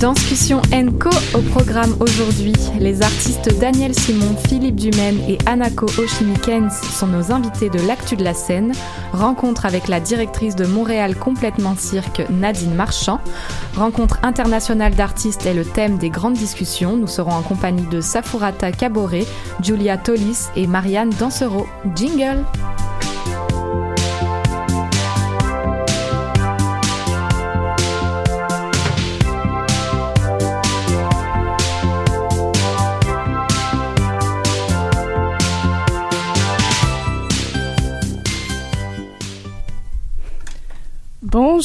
Danscussion Co au programme aujourd'hui. Les artistes Daniel Simon, Philippe Dumaine et Anako Oshimikens sont nos invités de l'actu de la scène. Rencontre avec la directrice de Montréal Complètement Cirque, Nadine Marchand. Rencontre internationale d'artistes est le thème des grandes discussions. Nous serons en compagnie de Safurata Caboret, Julia Tolis et Marianne Dansereau. Jingle!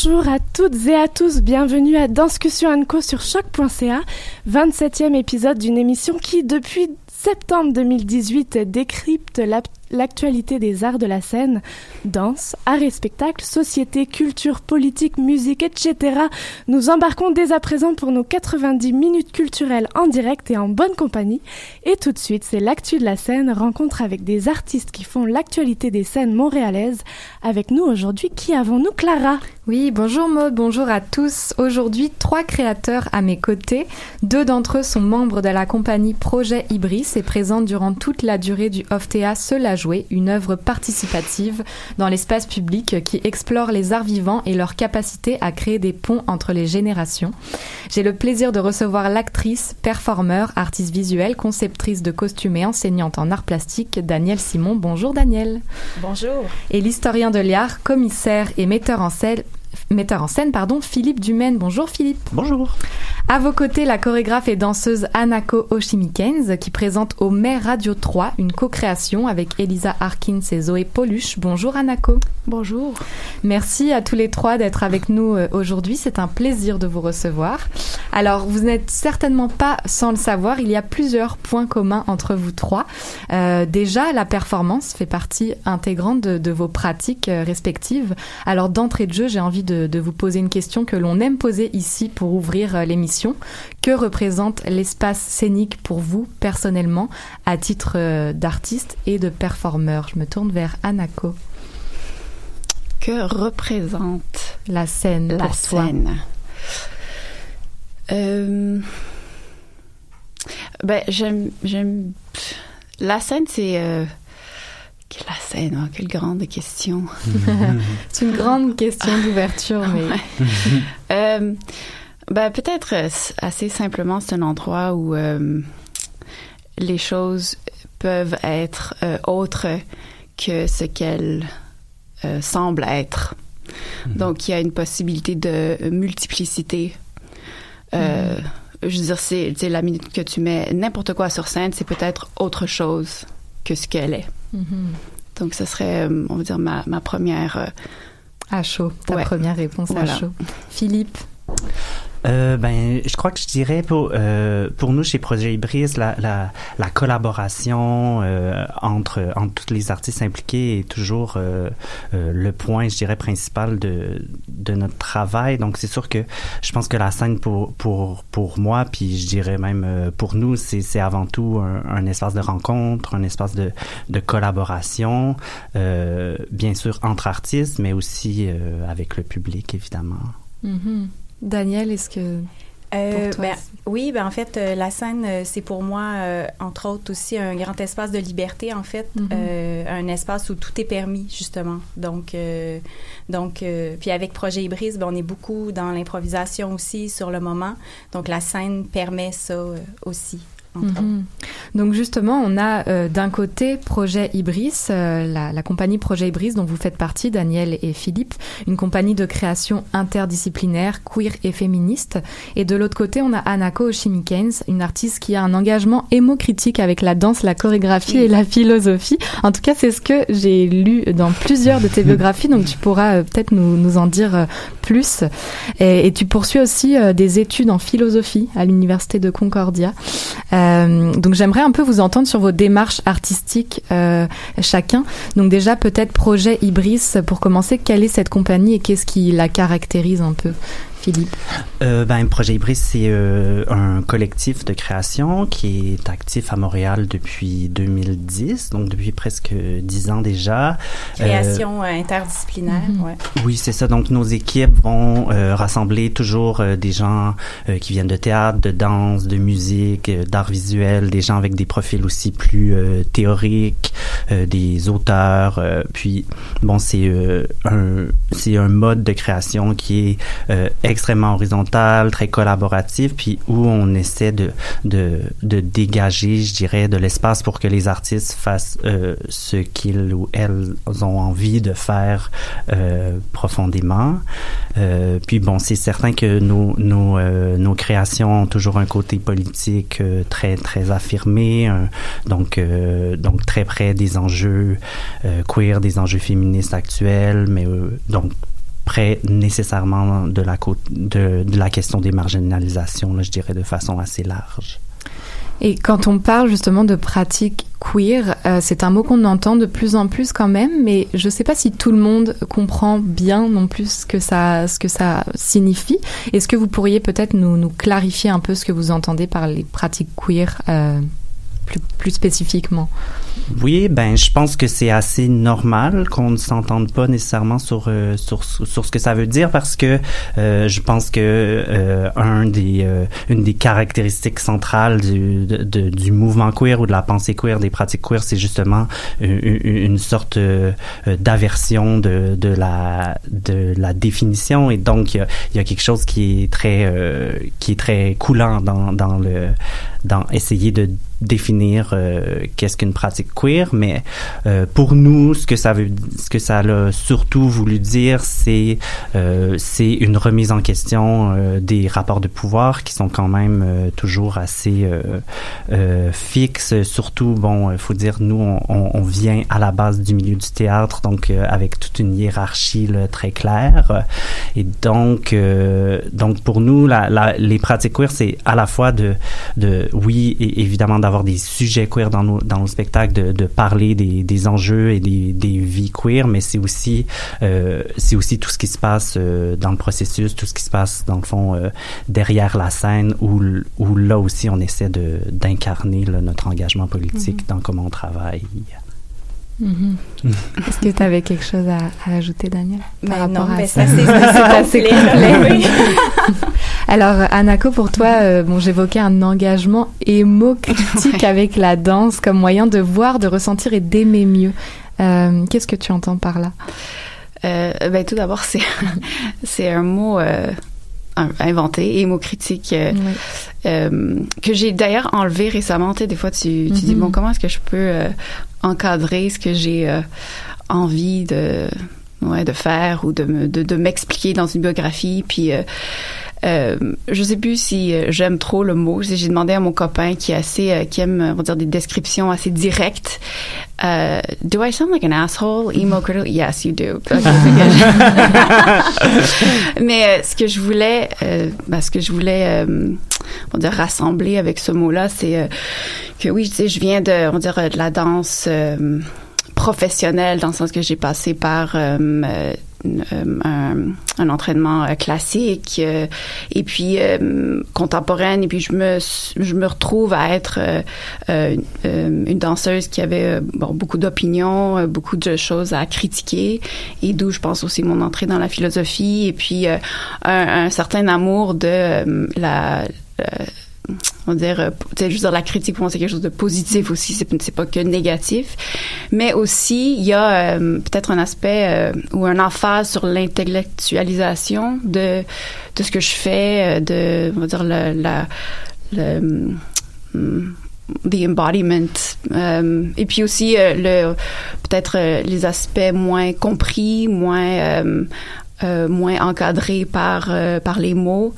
Bonjour à toutes et à tous, bienvenue à Danscussion Co sur choc.ca, 27e épisode d'une émission qui, depuis septembre 2018, décrypte la l'actualité des arts de la scène, danse, arts et spectacles, société, culture, politique, musique, etc. Nous embarquons dès à présent pour nos 90 minutes culturelles en direct et en bonne compagnie. Et tout de suite, c'est l'actu de la scène, rencontre avec des artistes qui font l'actualité des scènes montréalaises. Avec nous aujourd'hui, qui avons-nous Clara? Oui, bonjour Maud, bonjour à tous. Aujourd'hui, trois créateurs à mes côtés. Deux d'entre eux sont membres de la compagnie Projet Ibris et présentent durant toute la durée du OFTEA Cela jouer, une œuvre participative dans l'espace public qui explore les arts vivants et leur capacité à créer des ponts entre les générations. J'ai le plaisir de recevoir l'actrice, performeur, artiste visuelle, conceptrice de costumes et enseignante en arts plastiques, Daniel Simon. Bonjour Daniel. Bonjour. Et l'historien de l'art, commissaire et metteur en scène, metteur en scène pardon, Philippe Dumaine. Bonjour Philippe. Bonjour. À vos côtés, la chorégraphe et danseuse Anako Oshimikens qui présente au Mai Radio 3 une co-création avec Elisa Harkins et Zoé Poluche. Bonjour Anako. Bonjour. Merci à tous les trois d'être avec nous euh, aujourd'hui. C'est un plaisir de vous recevoir. Alors, vous n'êtes certainement pas sans le savoir, il y a plusieurs points communs entre vous trois. Euh, déjà, la performance fait partie intégrante de, de vos pratiques euh, respectives. Alors, d'entrée de jeu, j'ai envie de, de, vous poser une question que l'on aime poser ici pour ouvrir euh, l'émission. Que représente l'espace scénique pour vous personnellement à titre euh, d'artiste et de performeur? Je me tourne vers Anako. Que représente la scène la pour scène? Euh... Ben j'aime j'aime la scène c'est euh... la scène oh, quelle grande question c'est une grande question d'ouverture mais euh, ben, peut-être euh, assez simplement, c'est un endroit où euh, les choses peuvent être euh, autres que ce qu'elles semblent être. -hmm. Donc, il y a une possibilité de multiplicité. -hmm. Je veux dire, c'est la minute que tu mets n'importe quoi sur scène, c'est peut-être autre chose que ce qu'elle est. Mm -hmm. Donc, ce serait, on va dire, ma, ma première... à chaud, ta ouais. première réponse voilà. à chaud. Philippe euh, ben, je crois que je dirais pour euh, pour nous chez Projet Ibris, la, la, la collaboration euh, entre entre tous les artistes impliqués est toujours euh, euh, le point, je dirais, principal de de notre travail. Donc c'est sûr que je pense que la scène pour pour pour moi, puis je dirais même euh, pour nous, c'est c'est avant tout un, un, espace de rencontre, un espace de de collaboration, bien sûr entre artistes, mais aussi avec le public évidemment. Mm -hmm. Daniel, est-ce que euh, ben, oui, ben en fait, euh, la scène, euh, c'est pour moi, entre autres, aussi un grand espace de liberté, en fait, mm -hmm. un espace où tout est permis, justement. Donc, donc puis avec Projet Ibris, ben, on est beaucoup dans l'improvisation aussi sur le moment. Donc, la scène permet ça aussi. Mm -hmm. Donc justement, on a euh, d'un côté Projet Ibris, euh, la, la, compagnie Projet Ibris dont vous faites partie, Daniel et Philippe, une compagnie de création interdisciplinaire, queer et féministe. Et de l'autre côté, on a Anako Oshimikens, une artiste qui a un engagement émocritique avec la danse, la chorégraphie et la philosophie. En tout cas, c'est ce que j'ai lu dans plusieurs de tes biographies, donc tu pourras euh, peut-être nous, nous, en dire plus. Et, et, tu poursuis aussi des études en philosophie à l'université de Concordia. Euh, donc j'aimerais un peu vous entendre sur vos démarches artistiques euh, chacun. Donc déjà peut-être projet Ibris pour commencer. Quelle est cette compagnie et qu'est-ce qui la caractérise un peu, Philippe? Euh, ben, Projet Ibris, c'est euh, un collectif de création qui est actif à Montréal depuis 2010, donc depuis presque dix ans déjà. Création euh, interdisciplinaire, mm -hmm. ouais. Oui, c'est ça. Donc, nos équipes vont rassembler toujours des gens qui viennent de théâtre, de danse, de musique, d'art visuel, des gens avec des profils aussi plus théoriques, des auteurs. puis, bon, c'est un, c'est un mode de création qui est extrêmement horizontal, très collaboratif, puis où on essaie de, de, de dégager, je dirais, de l'espace pour que les artistes fassent euh, ce qu'ils ou elles ont envie de faire euh, profondément. Euh, puis bon, c'est certain que nos, nos, nos créations ont toujours un côté politique très, très affirmé, donc, donc très près des enjeux queer, des enjeux féministes actuels, mais donc près nécessairement de la, de, la question des marginalisations, je dirais de façon assez large. Et quand on parle justement de pratique queer, euh, c'est un mot qu'on entend de plus en plus quand même, mais je ne sais pas si tout le monde comprend bien non plus ce que ça, ce que ça signifie. Est-ce que vous pourriez peut-être nous, nous, clarifier un peu ce que vous entendez par les pratiques queer euh, plus, plus spécifiquement? Oui, ben je pense que c'est assez normal qu'on ne s'entende pas nécessairement sur, euh, sur sur ce que ça veut dire parce que euh, je pense que euh, un des une des caractéristiques centrales du du mouvement queer ou de la pensée queer des pratiques queer c'est justement une, sorte d'aversion de de la de la définition et donc il y a, y a quelque chose qui est très qui est très coulant dans dans le dans essayer de définir euh, qu'est-ce qu'une pratique queer, mais euh, pour nous, ce que ça veut, ce que ça a surtout voulu dire, c'est euh, c'est une remise en question euh, des rapports de pouvoir qui sont quand même euh, toujours assez fixes. Surtout, bon, faut dire, nous, on, on, vient à la base du milieu du théâtre, donc avec toute une hiérarchie là, très claire. Et donc, donc pour nous, la, la, les pratiques queer, c'est à la fois de, de oui, et évidemment d'avoir des sujets queer dans nos, dans nos spectacles, de, de parler des, des enjeux et des, des vies queer, mais c'est aussi, euh, c'est aussi tout ce qui se passe euh, dans le processus, tout ce qui se passe, dans le fond, euh, derrière la scène, où, où là aussi on essaie de, d'incarner notre engagement politique mm-hmm. dans comment on travaille. Mm -hmm. Est-ce que tu avais quelque chose à, à ajouter, Daniel par rapport non, à mais ça, c'est assez complet. oui. Alors, Anako, pour toi, euh, bon, j'évoquais un engagement émo-critique ouais. avec la danse comme moyen de voir, de ressentir et d'aimer mieux. Euh, Qu'est-ce que tu entends par là? Euh, ben, Tout d'abord, c'est c'est un mot euh, inventé, émo-critique, euh, oui. euh, que j'ai d'ailleurs enlevé récemment. Tu sais, des fois, tu, tu mm -hmm. dis, bon, comment est-ce que je peux euh, encadrer ce que j'ai euh, envie de, ouais, de faire ou de, de, de m'expliquer dans une biographie. Puis, euh, euh, je sais plus si j'aime trop le mot. J'ai demandé à mon copain qui est assez, euh, qui aime, on va dire, des descriptions assez directes. Uh, do I sound like an asshole? Emo critical? Yes, you do. Okay, Mais euh, ce que je voulais, euh, ben, ce que je voulais, euh, on dire rassembler avec ce mot-là, c'est euh, que oui, tu sais, je viens de, on dirait, de la danse professionnelle dans le sens que j'ai passé par un, un, entraînement classique euh, et puis euh, contemporaine et puis je me je me retrouve à être euh, une danseuse qui avait bon, beaucoup d'opinions beaucoup de choses à critiquer et d'où je pense aussi mon entrée dans la philosophie et puis un, un, certain amour de la on va dire, je veux dire, la critique pour moi c'est quelque chose de positif aussi, c'est, pas que négatif, mais aussi il y a euh, peut-être un aspect euh, ou un emphase sur l'intellectualisation de de ce que je fais, de on va dire la le, um, the embodiment euh, et puis aussi euh, le peut-être euh, les aspects moins compris, moins moins encadrés par par les mots.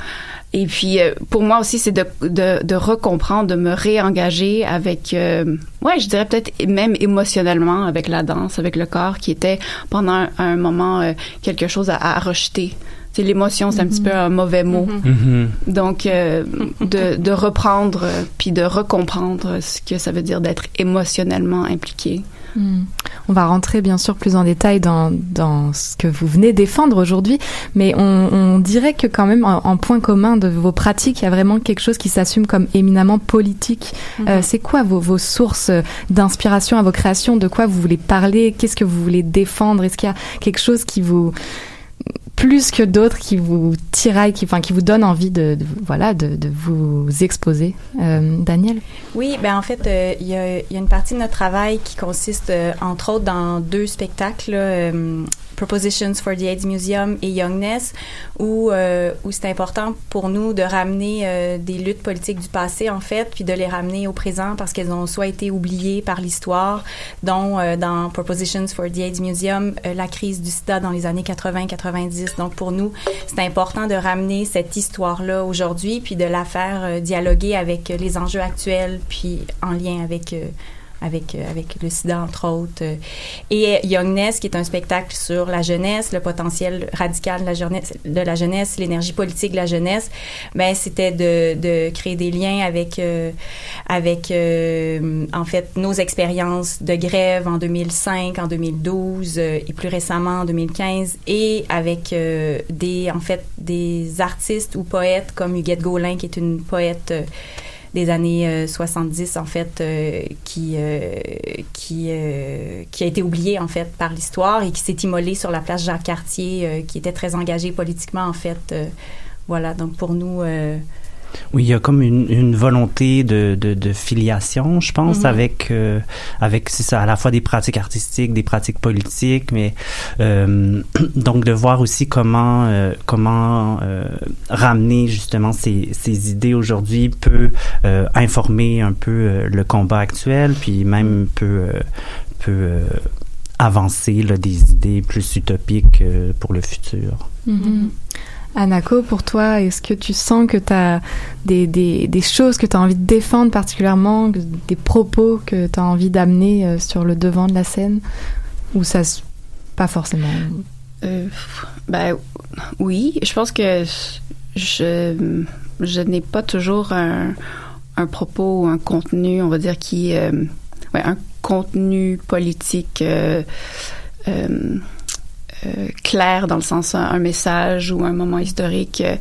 Et puis, euh, pour moi aussi, c'est de, de, de, recomprendre, de me réengager avec, euh, ouais, je dirais peut-être même émotionnellement avec la danse, avec le corps, qui était pendant un, un moment euh, quelque chose à, à rejeter. C'est l'émotion, c'est mm -hmm. un petit peu un mauvais mot. Mm -hmm. Donc, euh, de, de reprendre puis de recomprendre ce que ça veut dire d'être émotionnellement impliqué On va rentrer bien sûr plus en détail dans, dans ce que vous venez défendre aujourd'hui, mais on, on, dirait que quand même en, point commun de vos pratiques, il y a vraiment quelque chose qui s'assume comme éminemment politique. Mm-hmm. Euh, c'est quoi vos, vos sources d'inspiration à vos créations? De quoi vous voulez parler? Qu'est-ce que vous voulez défendre? Est-ce qu'il y a quelque chose qui vous plus que d'autres qui vous tiraillent, qui, enfin, qui vous donnent envie de, voilà, de, vous exposer. Euh, Daniel? Oui, ben en fait, euh, il y, a, y, a, une partie de notre travail qui consiste, euh, entre autres, dans deux spectacles. Euh, Propositions for the AIDS Museum et Youngness, où, euh, où c'est important pour nous de ramener euh, des luttes politiques du passé, en fait, puis de les ramener au présent parce qu'elles ont soit été oubliées par l'histoire, dont euh, dans Propositions for the AIDS Museum, la crise du sida dans les années 80-90. Donc, pour nous, c'est important de ramener cette histoire-là aujourd'hui, puis de la faire dialoguer avec les enjeux actuels, puis en lien avec avec, euh, avec le sida, entre autres. Et Youngness, qui est un spectacle sur la jeunesse, le potentiel radical de la jeunesse, de la jeunesse l'énergie politique de la jeunesse, ben, c'était de, de créer des liens avec, euh, avec euh, en fait, nos expériences de grève en 2005, en 2012 et plus récemment en 2015, et avec des, en fait, des artistes ou poètes comme Huguette Gaulin, qui est une poète des années 70 euh, en fait euh, qui euh, qui a été oublié en fait par l'histoire et qui s'est immolé sur la place Jacques Cartier qui était très engagé politiquement en fait voilà. Donc pour nous oui, il y a comme une, une volonté de, de, de, filiation, je pense, mm-hmm. avec euh, avec c'est ça, à la fois des pratiques artistiques, des pratiques politiques, mais euh, donc de voir aussi comment euh, comment euh, ramener justement ces, ces idées aujourd'hui peut euh, informer un peu le combat actuel, puis même peut peut avancer là, des idées plus utopiques pour le futur. Mm-hmm. Anako, pour toi, est-ce que tu sens que tu as des, choses que tu as envie de défendre particulièrement, des propos que tu as envie d'amener euh, sur le devant de la scène? Ou ça, pas forcément? Ben, Oui, je pense que je, n'ai pas toujours un, propos ou un contenu, on va dire, qui. Euh, un contenu politique. Clair dans le sens un, message ou un moment historique. Euh,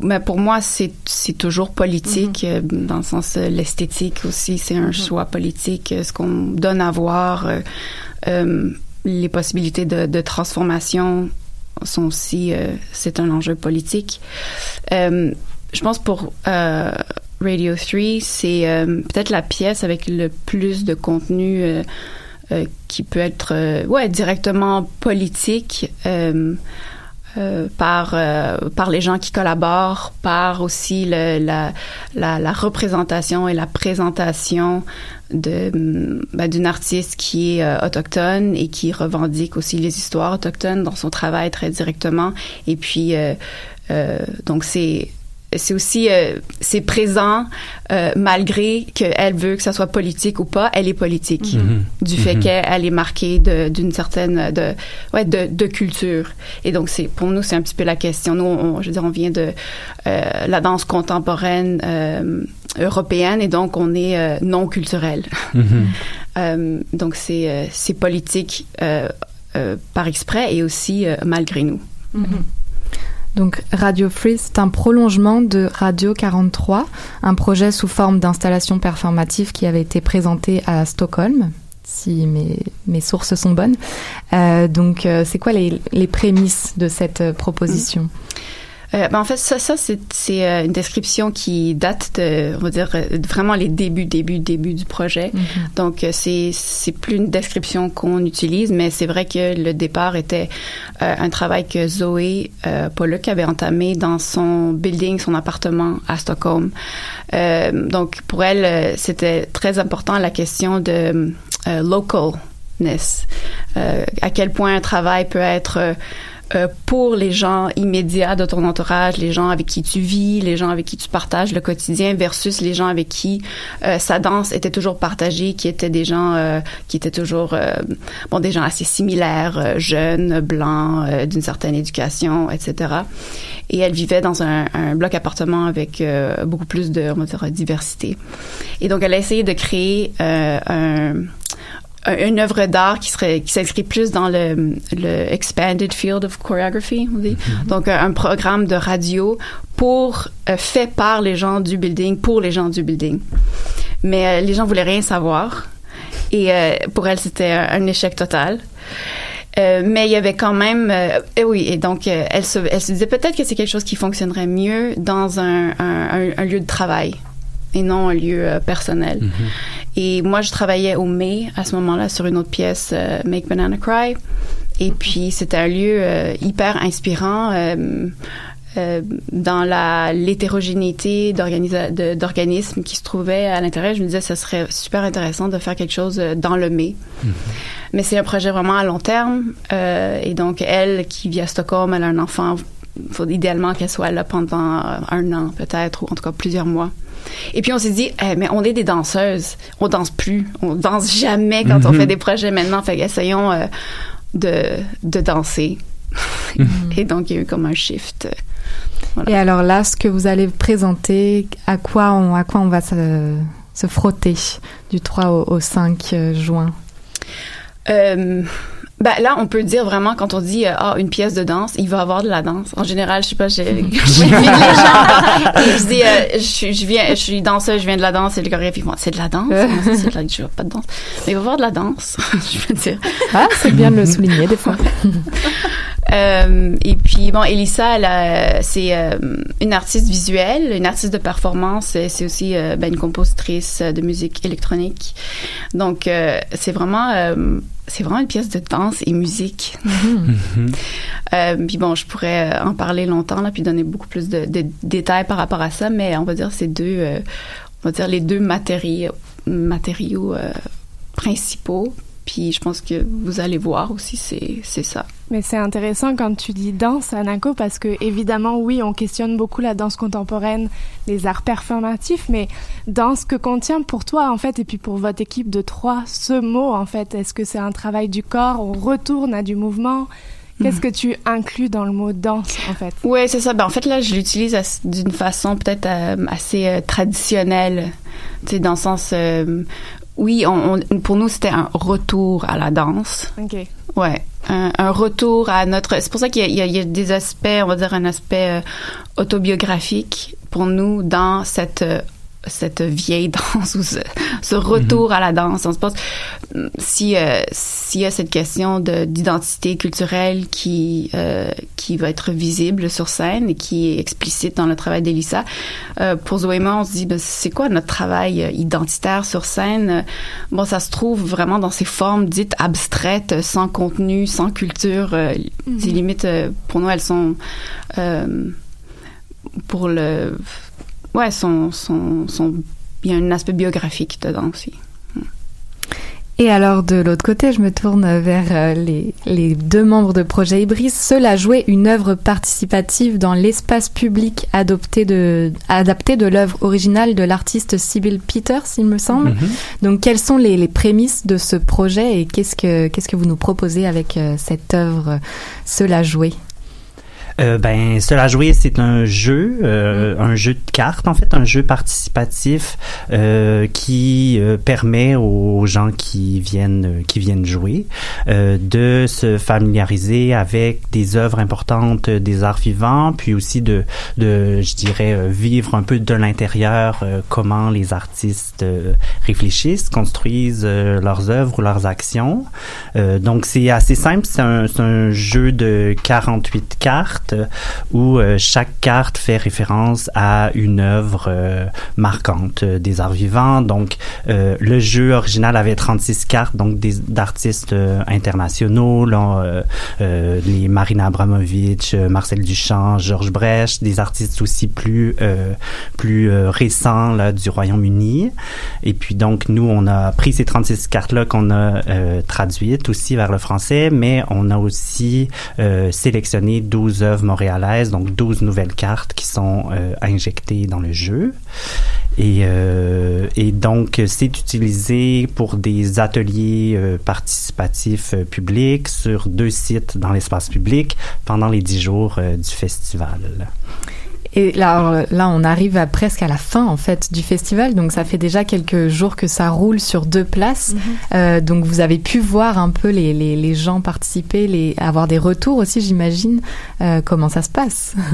mais pour moi, c'est toujours politique, mm-hmm. euh, dans le sens l'esthétique aussi, c'est un mm-hmm. choix politique. Ce qu'on donne à voir, les possibilités de, de, transformation sont aussi, c'est un enjeu politique. je pense pour Radio 3, c'est peut-être la pièce avec le plus de contenu euh, qui peut être euh, ouais directement politique euh, par par les gens qui collaborent, par aussi la, la, représentation et la présentation de ben, d'une artiste qui est autochtone et qui revendique aussi les histoires autochtones dans son travail très directement. Et puis donc c'est c'est aussi euh, c'est présent euh, malgré qu'elle veut que ça soit politique ou pas elle est politique mm-hmm. du fait mm-hmm. qu'elle est marquée d'une certaine de ouais de, de, culture et donc c'est pour nous c'est un petit peu la question nous on, je veux dire on vient de euh, la danse contemporaine européenne et donc on est non culturel mm-hmm. donc c'est c'est politique par exprès et aussi malgré nous donc Radio Free, c'est un prolongement de Radio 43, un projet sous forme d'installation performative qui avait été présenté à Stockholm, si mes, sources sont bonnes. Euh, donc, euh, c'est quoi les, prémices de cette euh, proposition? Euh, ben en fait, ça, ça c'est, euh, une description qui date de, on va dire, euh, vraiment les débuts, débuts, débuts du projet. Mm-hmm. Donc, c'est, c'est plus une description qu'on utilise, mais c'est vrai que le départ était un travail que Zoé euh, Pollock avait entamé dans son building, son appartement à Stockholm. donc, pour elle, c'était très important la question de localness. à quel point un travail peut être euh, pour les gens immédiats de ton entourage, les gens avec qui tu vis, les gens avec qui tu partages le quotidien versus les gens avec qui euh, sa danse était toujours partagée, qui étaient des gens euh, qui étaient toujours bon des gens assez similaires, jeunes, blancs, d'une certaine éducation, etc. Et elle vivait dans un, un bloc appartement avec beaucoup plus de on va dire diversité. Et donc elle a essayé de créer un une œuvre d'art qui serait qui s'inscrit plus dans le, le expanded field of choreography on dit. Mm-hmm. donc un programme de radio pour fait par les gens du building pour les gens du building. Mais les gens voulaient rien savoir. Et pour elle c'était un échec total. Euh, mais il y avait quand même, euh, oui, et donc euh, elle, se, elle se disait peut-être que c'est quelque chose qui fonctionnerait mieux dans un, un, un, lieu de travail et non un lieu personnel. Mm-hmm. Et moi, je travaillais au mai à ce moment-là sur une autre pièce, Make Banana Cry. Et puis c'était un lieu hyper inspirant. Euh, dans la l'hétérogénéité d'organismes qui se trouvaient à l'intérieur, je me disais ce serait super intéressant de faire quelque chose dans le mai. Mm-hmm. Mais c'est un projet vraiment à long terme. Euh, et donc, elle, qui vit à Stockholm, elle a un enfant. Il faut idéalement qu'elle soit là pendant un an, peut-être, ou en tout cas plusieurs mois. Et puis on s'est dit, eh, mais on est des danseuses, on danse plus, on danse jamais quand on mm-hmm. fait des projets maintenant. Fait essayons euh, de, de danser. Mm-hmm. Et donc il y a eu comme un shift. Et alors là, ce que vous allez présenter, à quoi on, à quoi on va se, se frotter du 3 au, au 5 euh, juin? Euh, ben là, on peut dire vraiment quand on dit euh, ah une pièce de danse, il va avoir de la danse. En général, je sais pas, j'ai les gens et je dis euh, je, je, viens, je suis danseuse, je viens de la danse et le chorégraphe ils c'est de la danse, c'est de la, je vois pas de danse, mais il va avoir de la danse, je veux dire. Ah, c'est bien de le souligner des fois. Euh, et puis bon, Elissa, c'est euh, une artiste visuelle, une artiste de performance. C'est aussi euh, ben, une compositrice de musique électronique. Donc c'est vraiment c'est vraiment une pièce de danse et musique. Mm-hmm. puis bon, je pourrais en parler longtemps là, puis donner beaucoup plus de, détails par rapport à ça, mais on va dire c'est deux, on va dire les deux matériaux, matériaux principaux puis je pense que vous allez voir aussi, c'est ça. Mais c'est intéressant quand tu dis danse, Anako, parce que évidemment, oui, on questionne beaucoup la danse contemporaine, les arts performatifs, mais dans ce que contient pour toi, en fait, et puis pour votre équipe de trois, ce mot, en fait, est-ce que c'est un travail du corps, on retourne à du mouvement? Qu'est-ce que tu inclus dans le mot danse, en fait? Oui, c'est ça. Ben, en fait, là, je l'utilise d'une façon peut-être euh, assez euh, traditionnelle. Tu sais, dans le sens euh, oui, on, pour nous, c'était un retour à la danse. OK. Ouais. Un, retour à notre. C'est pour ça qu'il y, y, a des aspects, on va dire un aspect euh, autobiographique pour nous dans cette euh, cette vieille danse ou ce, retour mhm. à la danse. On se pose si euh, s'il y a cette question d'identité culturelle qui euh, qui va être visible sur scène et qui est explicite dans le travail d'Elissa. Euh, pour Zoéma, on se dit ben, c'est quoi notre travail identitaire sur scène? Bon, ça se trouve vraiment dans ces formes dites abstraites, sans contenu, sans culture. Euh, mhm. Ces limites, pour nous, elles sont pour le ouais, son, son, son, il y a un aspect biographique dedans aussi. Et alors de l'autre côté, je me tourne vers euh, les, les deux membres de Projet Ibris. Seul a joué une œuvre participative dans l'espace public adopté de, adapté de l'œuvre originale de l'artiste Sybil Peters, il me semble. Mhm. Donc quelles sont les, les, prémices de ce projet et qu'est-ce que, qu'est-ce que vous nous proposez avec euh, cette œuvre Seul a joué euh, ben, cela jouer, c'est un jeu, euh, un jeu de cartes en fait, un jeu participatif euh, qui euh, permet aux gens qui viennent qui viennent jouer euh, de se familiariser avec des œuvres importantes des arts vivants, puis aussi de, de je dirais, vivre un peu de l'intérieur comment les artistes réfléchissent, construisent leurs œuvres ou leurs actions. donc c'est assez simple, c'est un, un jeu de 48 cartes où euh, chaque carte fait référence à une œuvre euh, marquante euh, des arts vivants. Donc, le jeu original avait 36 cartes, donc d'artistes internationaux, les Marina Abramovic, Marcel Duchamp, Georges Brecht, des artistes aussi plus plus récents du Royaume-Uni. Et puis donc nous, on a pris ces 36 cartes là qu'on a traduites aussi vers le français, mais on a aussi sélectionné 12 œuvres montréalaise, donc 12 nouvelles cartes qui sont euh, injectées dans le jeu. Et, euh, et donc, c'est utilisé pour des ateliers euh, participatifs publics sur deux sites dans l'espace public pendant les dix jours du festival. Et là, là, on arrive à presque à la fin en fait du festival, donc ça fait déjà quelques jours que ça roule sur deux places. Mm-hmm. Euh, donc vous avez pu voir un peu les, les, les gens participer, les, avoir des retours aussi, j'imagine. Euh, comment ça se passe?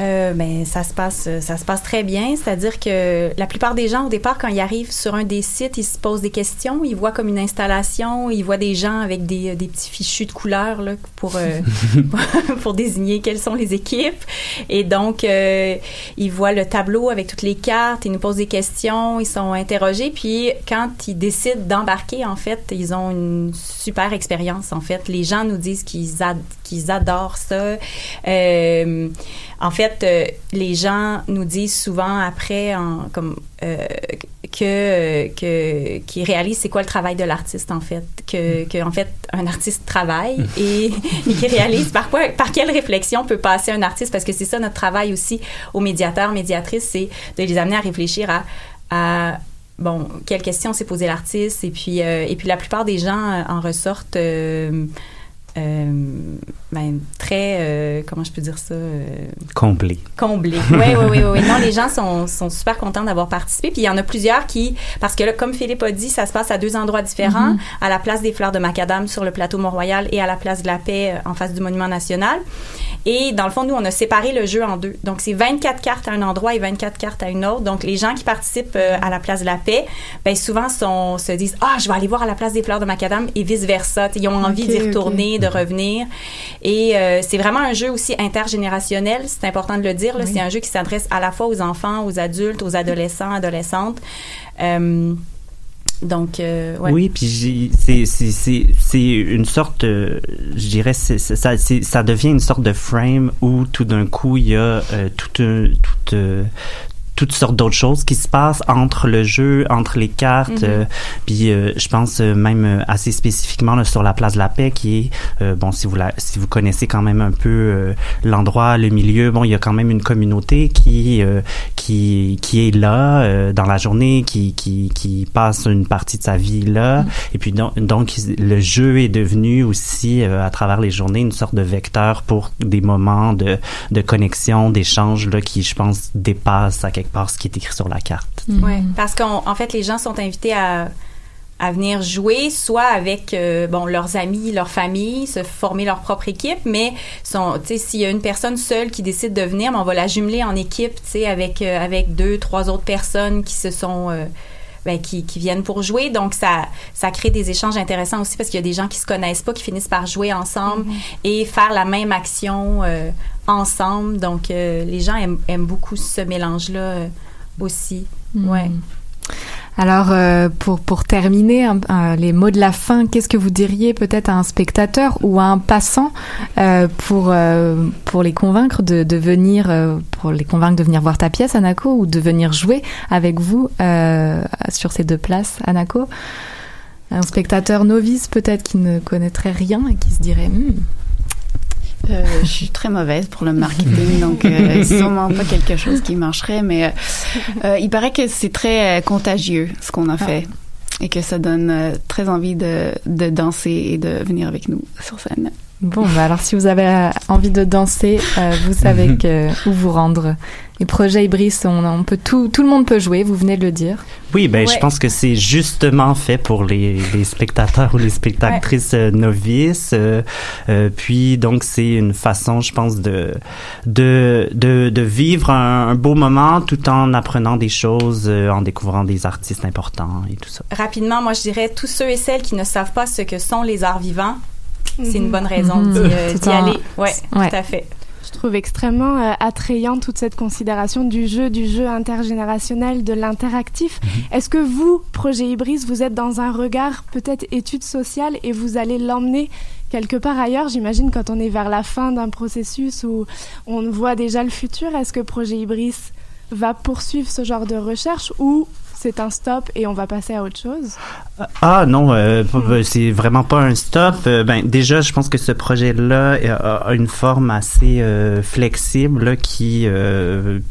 Euh, ben, ça se passe, ça se passe très bien. C'est-à-dire que la plupart des gens, au départ, quand ils arrivent sur un des sites, ils se posent des questions. Ils voient comme une installation. Ils voient des gens avec des, des petits fichus de couleurs là, pour euh, pour désigner quelles sont les équipes. Et donc, euh, ils voient le tableau avec toutes les cartes. Ils nous posent des questions. Ils sont interrogés. Puis, quand ils décident d'embarquer, en fait, ils ont une super expérience. En fait, les gens nous disent qu'ils ad qu'ils adorent ça. Euh, en fait, euh, les gens nous disent souvent après, en, comme euh, que que qu'ils réalisent c'est quoi le travail de l'artiste en fait, que, que en fait un artiste travaille et, et qu'ils réalisent par quoi, par quelle réflexion peut passer un artiste parce que c'est ça notre travail aussi aux médiateurs, médiatrices, c'est de les amener à réfléchir à, à bon, quelles questions s'est posé l'artiste et puis euh, et puis la plupart des gens en ressortent euh, euh, ben, très, euh, comment je peux dire ça? Euh, Comblé. comblé. Oui, oui, oui, oui. Non, les gens sont, sont super contents d'avoir participé. Puis il y en a plusieurs qui, parce que là, comme Philippe a dit, ça se passe à deux endroits différents, à la place des fleurs de macadam sur le plateau Mont-Royal et à la place de la paix euh, en face du Monument national. Et dans le fond, nous, on a séparé le jeu en deux. Donc, c'est 24 cartes à un endroit et 24 cartes à une autre. Donc, les gens qui participent euh, à la place de la paix, ben souvent sont, se disent, ah, je vais aller voir à la place des fleurs de macadam et vice-versa. Ils ont envie Ok, d'y retourner, de revenir. Et euh, c'est vraiment un jeu aussi intergénérationnel, c'est important de le dire. C'est un jeu qui s'adresse à la fois aux enfants, aux adultes, aux adolescents, adolescentes. Euh, donc, euh, ouais. Oui, puis c'est c'est c'est c'est une sorte, euh, je dirais, ça ça devient une sorte de frame où tout d'un coup il y a euh, tout un tout toutes sortes d'autres choses qui se passent entre le jeu, entre les cartes. Mhm. euh, puis euh, je pense euh, même euh, assez spécifiquement là, sur la place de la paix, qui est euh, bon si vous la, si vous connaissez quand même un peu euh, l'endroit, le milieu. Bon, il y a quand même une communauté qui euh, qui qui est là euh, dans la journée, qui qui qui passe une partie de sa vie là. Et puis donc, donc le jeu est devenu aussi euh, à travers les journées une sorte de vecteur pour des moments de de connexion, d'échange là qui je pense dépassent à quelque part ce qui est écrit sur la carte. Ouais, parce qu'en en fait, les gens sont invités à, à venir jouer, soit avec euh, bon leurs amis, leur famille, se former leur propre équipe, mais sont, tu sais, s'il y a une personne seule qui décide de venir, ben, on va la jumeler en équipe, tu sais, avec euh, avec deux, trois autres personnes qui se sont euh, ben, qui, qui viennent pour jouer. Donc, ça, ça crée des échanges intéressants aussi parce qu'il y a des gens qui se connaissent pas, qui finissent par jouer ensemble et faire la même action euh, ensemble. Donc, euh, les gens aiment, aiment beaucoup ce mélange-là euh, aussi. Ouais. Alors, euh, pour, pour terminer, les mots de la fin, qu'est-ce que vous diriez peut-être à un spectateur ou à un passant euh, pour, euh, pour les convaincre de, de venir, pour les convaincre de venir voir ta pièce, Anako, ou de venir jouer avec vous sur ces deux places, Anako? Un spectateur novice peut-être qui ne connaîtrait rien et qui se dirait Hmm, Euh, je suis très mauvaise pour le marketing, donc euh, sûrement pas quelque chose qui marcherait, mais euh, euh, il paraît que c'est très euh, contagieux ce qu'on a fait et que ça donne euh, très envie de, de danser et de venir avec nous sur scène. Bon, bah alors si vous avez euh, envie de danser, euh, vous savez que, où vous rendre. Les projets Ibris, on, on peut tout, tout le monde peut jouer, vous venez de le dire. Oui, ben je pense que c'est justement fait pour les, les spectateurs ou les spectatrices euh, novices. euh, euh, puis donc c'est une façon, je pense, de de de, de vivre un, un beau moment tout en apprenant des choses, euh, en découvrant des artistes importants et tout ça. Rapidement, moi, je dirais tous ceux et celles qui ne savent pas ce que sont les arts vivants, c'est une bonne raison Mhm. d'y euh, aller. Ouais, Ouais. tout à fait. Je trouve extrêmement euh, attrayant toute cette considération du jeu, du jeu intergénérationnel, de l'interactif. Est-ce que vous, Projet Ibris, vous êtes dans un regard peut-être étude sociale et vous allez l'emmener quelque part ailleurs? J'imagine quand on est vers la fin d'un processus où on voit déjà le futur, est-ce que Projet Ibris va poursuivre ce genre de recherche ou c'est un stop et on va passer à autre chose? Ah non, euh, hmm. c'est vraiment pas un stop. Euh, ben déjà, je pense que ce projet-là a une forme assez euh, flexible qui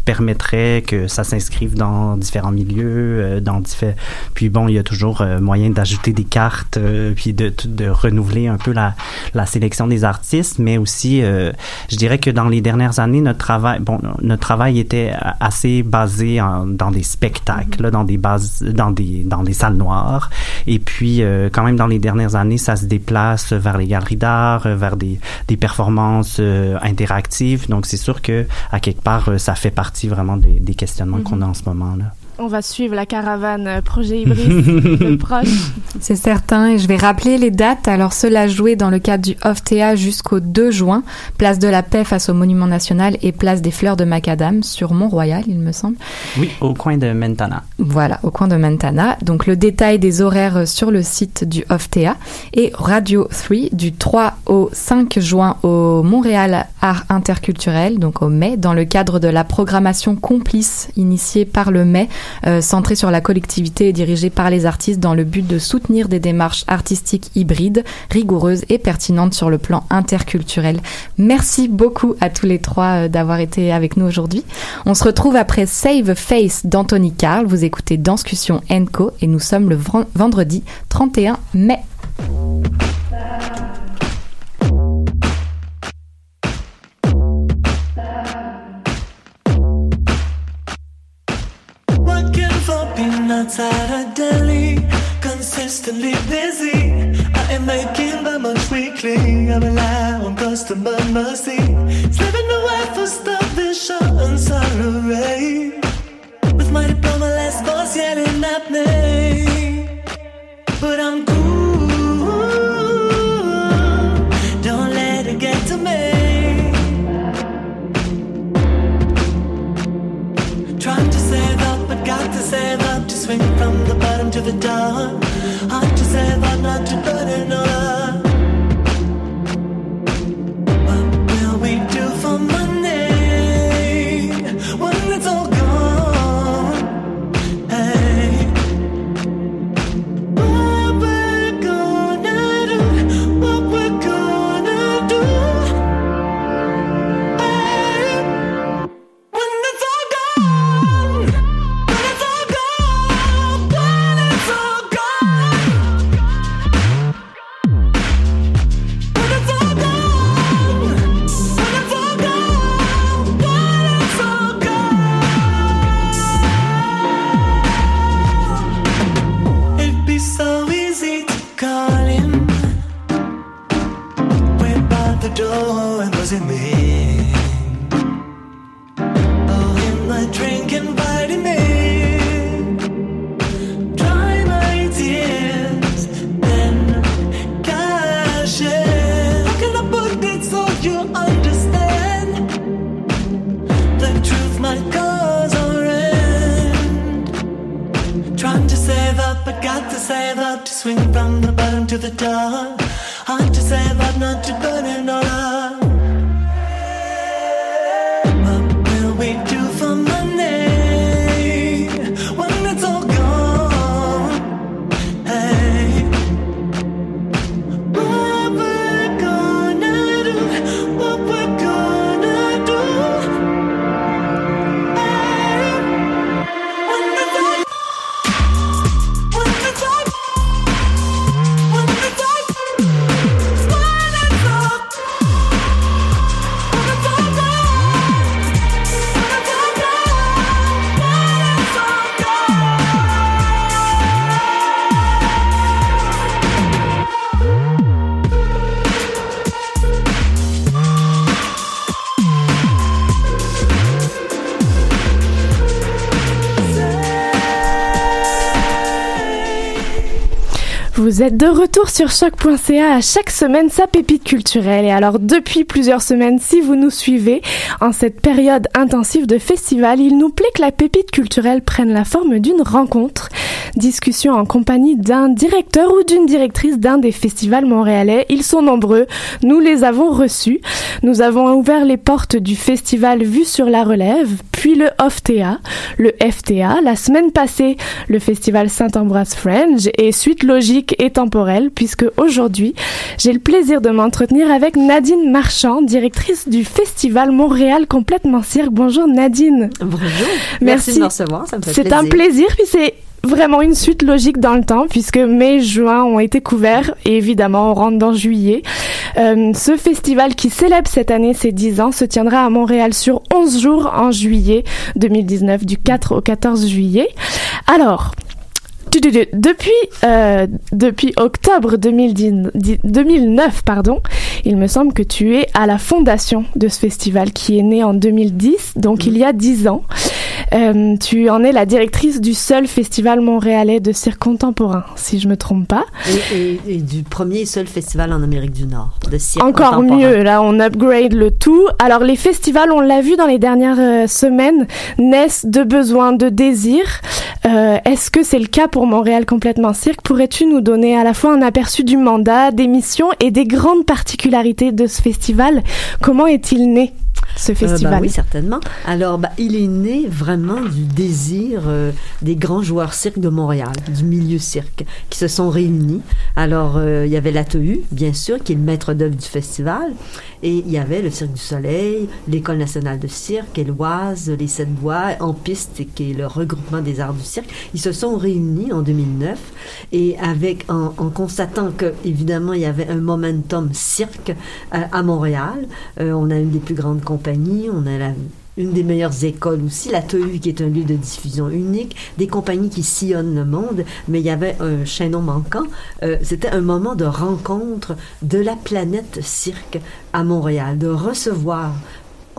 permettrait que ça s'inscrive dans différents milieux, dans différents. Puis bon, il y a toujours moyen d'ajouter des cartes, puis de, de renouveler un peu la, la sélection des artistes, mais aussi, je dirais que dans les dernières années, notre travail, bon, notre travail était assez basé en, dans des spectacles, hmm. dans des bases, dans des dans des salles noires. Et puis, euh, quand même, dans les dernières années, ça se déplace vers les galeries d'art, euh, vers des, des performances euh, interactives. Donc, c'est sûr que à quelque part, ça fait partie vraiment des, des questionnements qu'on a en ce moment là on va suivre la caravane euh, projet hybride de proche. C'est certain, et je vais rappeler les dates. Alors, cela joué dans le cadre du OFTA jusqu'au 2 juin, place de la paix face au Monument National et place des Fleurs de Macadam sur Mont-Royal, il me semble. Oui, au coin de Mentana. Voilà, au coin de Mentana. Donc, le détail des horaires sur le site du OFTA et Radio 3 du 3 au 5 juin au Montréal Art Interculturel, donc au mai, dans le cadre de la programmation complice initiée par le mai euh, centré sur la collectivité et dirigé par les artistes dans le but de soutenir des démarches artistiques hybrides, rigoureuses et pertinentes sur le plan interculturel. Merci beaucoup à tous les trois euh, d'avoir été avec nous aujourd'hui. On se retrouve après Save Face d'Anthony Carl. Vous écoutez Danscussion Co et nous sommes le vendredi 31 mai. Outside of Delhi, consistently busy. I am making the most weekly. I rely on customer mercy. Slipping away for starvation and salary. With my diploma, less boss yelling at me. But I'm swing from the bottom to the top. To say, but not to burn it Vous êtes de retour sur choc.ca à chaque semaine sa pépite culturelle. Et alors depuis plusieurs semaines si vous nous suivez en cette période intensive de festival il nous plaît que la pépite culturelle prenne la forme d'une rencontre. Discussion en compagnie d'un directeur ou d'une directrice d'un des festivals montréalais. Ils sont nombreux. Nous les avons reçus. Nous avons ouvert les portes du festival Vue sur la relève puis le OFTA, le FTA, la semaine passée le festival Saint-Ambroise Fringe et suite logique et temporelle puisque aujourd'hui j'ai le plaisir de m'entretenir avec Nadine Marchand, directrice du festival Montréal complètement cirque. Bonjour Nadine. Bonjour. Merci, de me recevoir, ça me fait C'est un plaisir puis c'est vraiment une suite logique dans le temps puisque mai, juin ont été couverts et évidemment on rentre dans juillet. Euh, ce festival qui célèbre cette année ses 10 ans se tiendra à Montréal sur 11 jours en juillet 2019 du 4 au 14 juillet. Alors, depuis, euh, depuis octobre 2010, 2009, pardon, il me semble que tu es à la fondation de ce festival qui est né en 2010, donc il y a 10 ans. Euh, tu en es la directrice du seul festival montréalais de cirque contemporain, si je me trompe pas. Et, et, du premier seul festival en Amérique du Nord de cirque Encore mieux, là on upgrade le tout. Alors les festivals, on l'a vu dans les dernières euh, semaines, naissent de besoins, de désirs. Euh, Est-ce que c'est le cas pour Montréal complètement cirque? Pourrais-tu nous donner à la fois un aperçu du mandat, des missions et des grandes particularités de ce festival? Comment est-il né? Ce festival. Euh, bah oui, certainement. Alors, bah, il est né vraiment du désir euh, des grands joueurs cirque de Montréal, du milieu cirque, qui se sont réunis. Alors, euh, il y avait l'ATU, bien sûr, qui est le maître d'œuvre du festival, et il y avait le Cirque du Soleil, l'École nationale de cirque, Éloise, les Sept Bois, En Piste, qui est le regroupement des arts du cirque. Ils se sont réunis en 2009, et avec, en, en constatant que, évidemment, il y avait un momentum cirque à Montréal, on a une des plus grandes compagnies, on a la, une des meilleures écoles aussi, la TEU qui est un lieu de diffusion unique, des compagnies qui sillonnent le monde, mais il y avait un chaînon manquant. Euh, C'était un moment de rencontre de la planète cirque à Montréal, de recevoir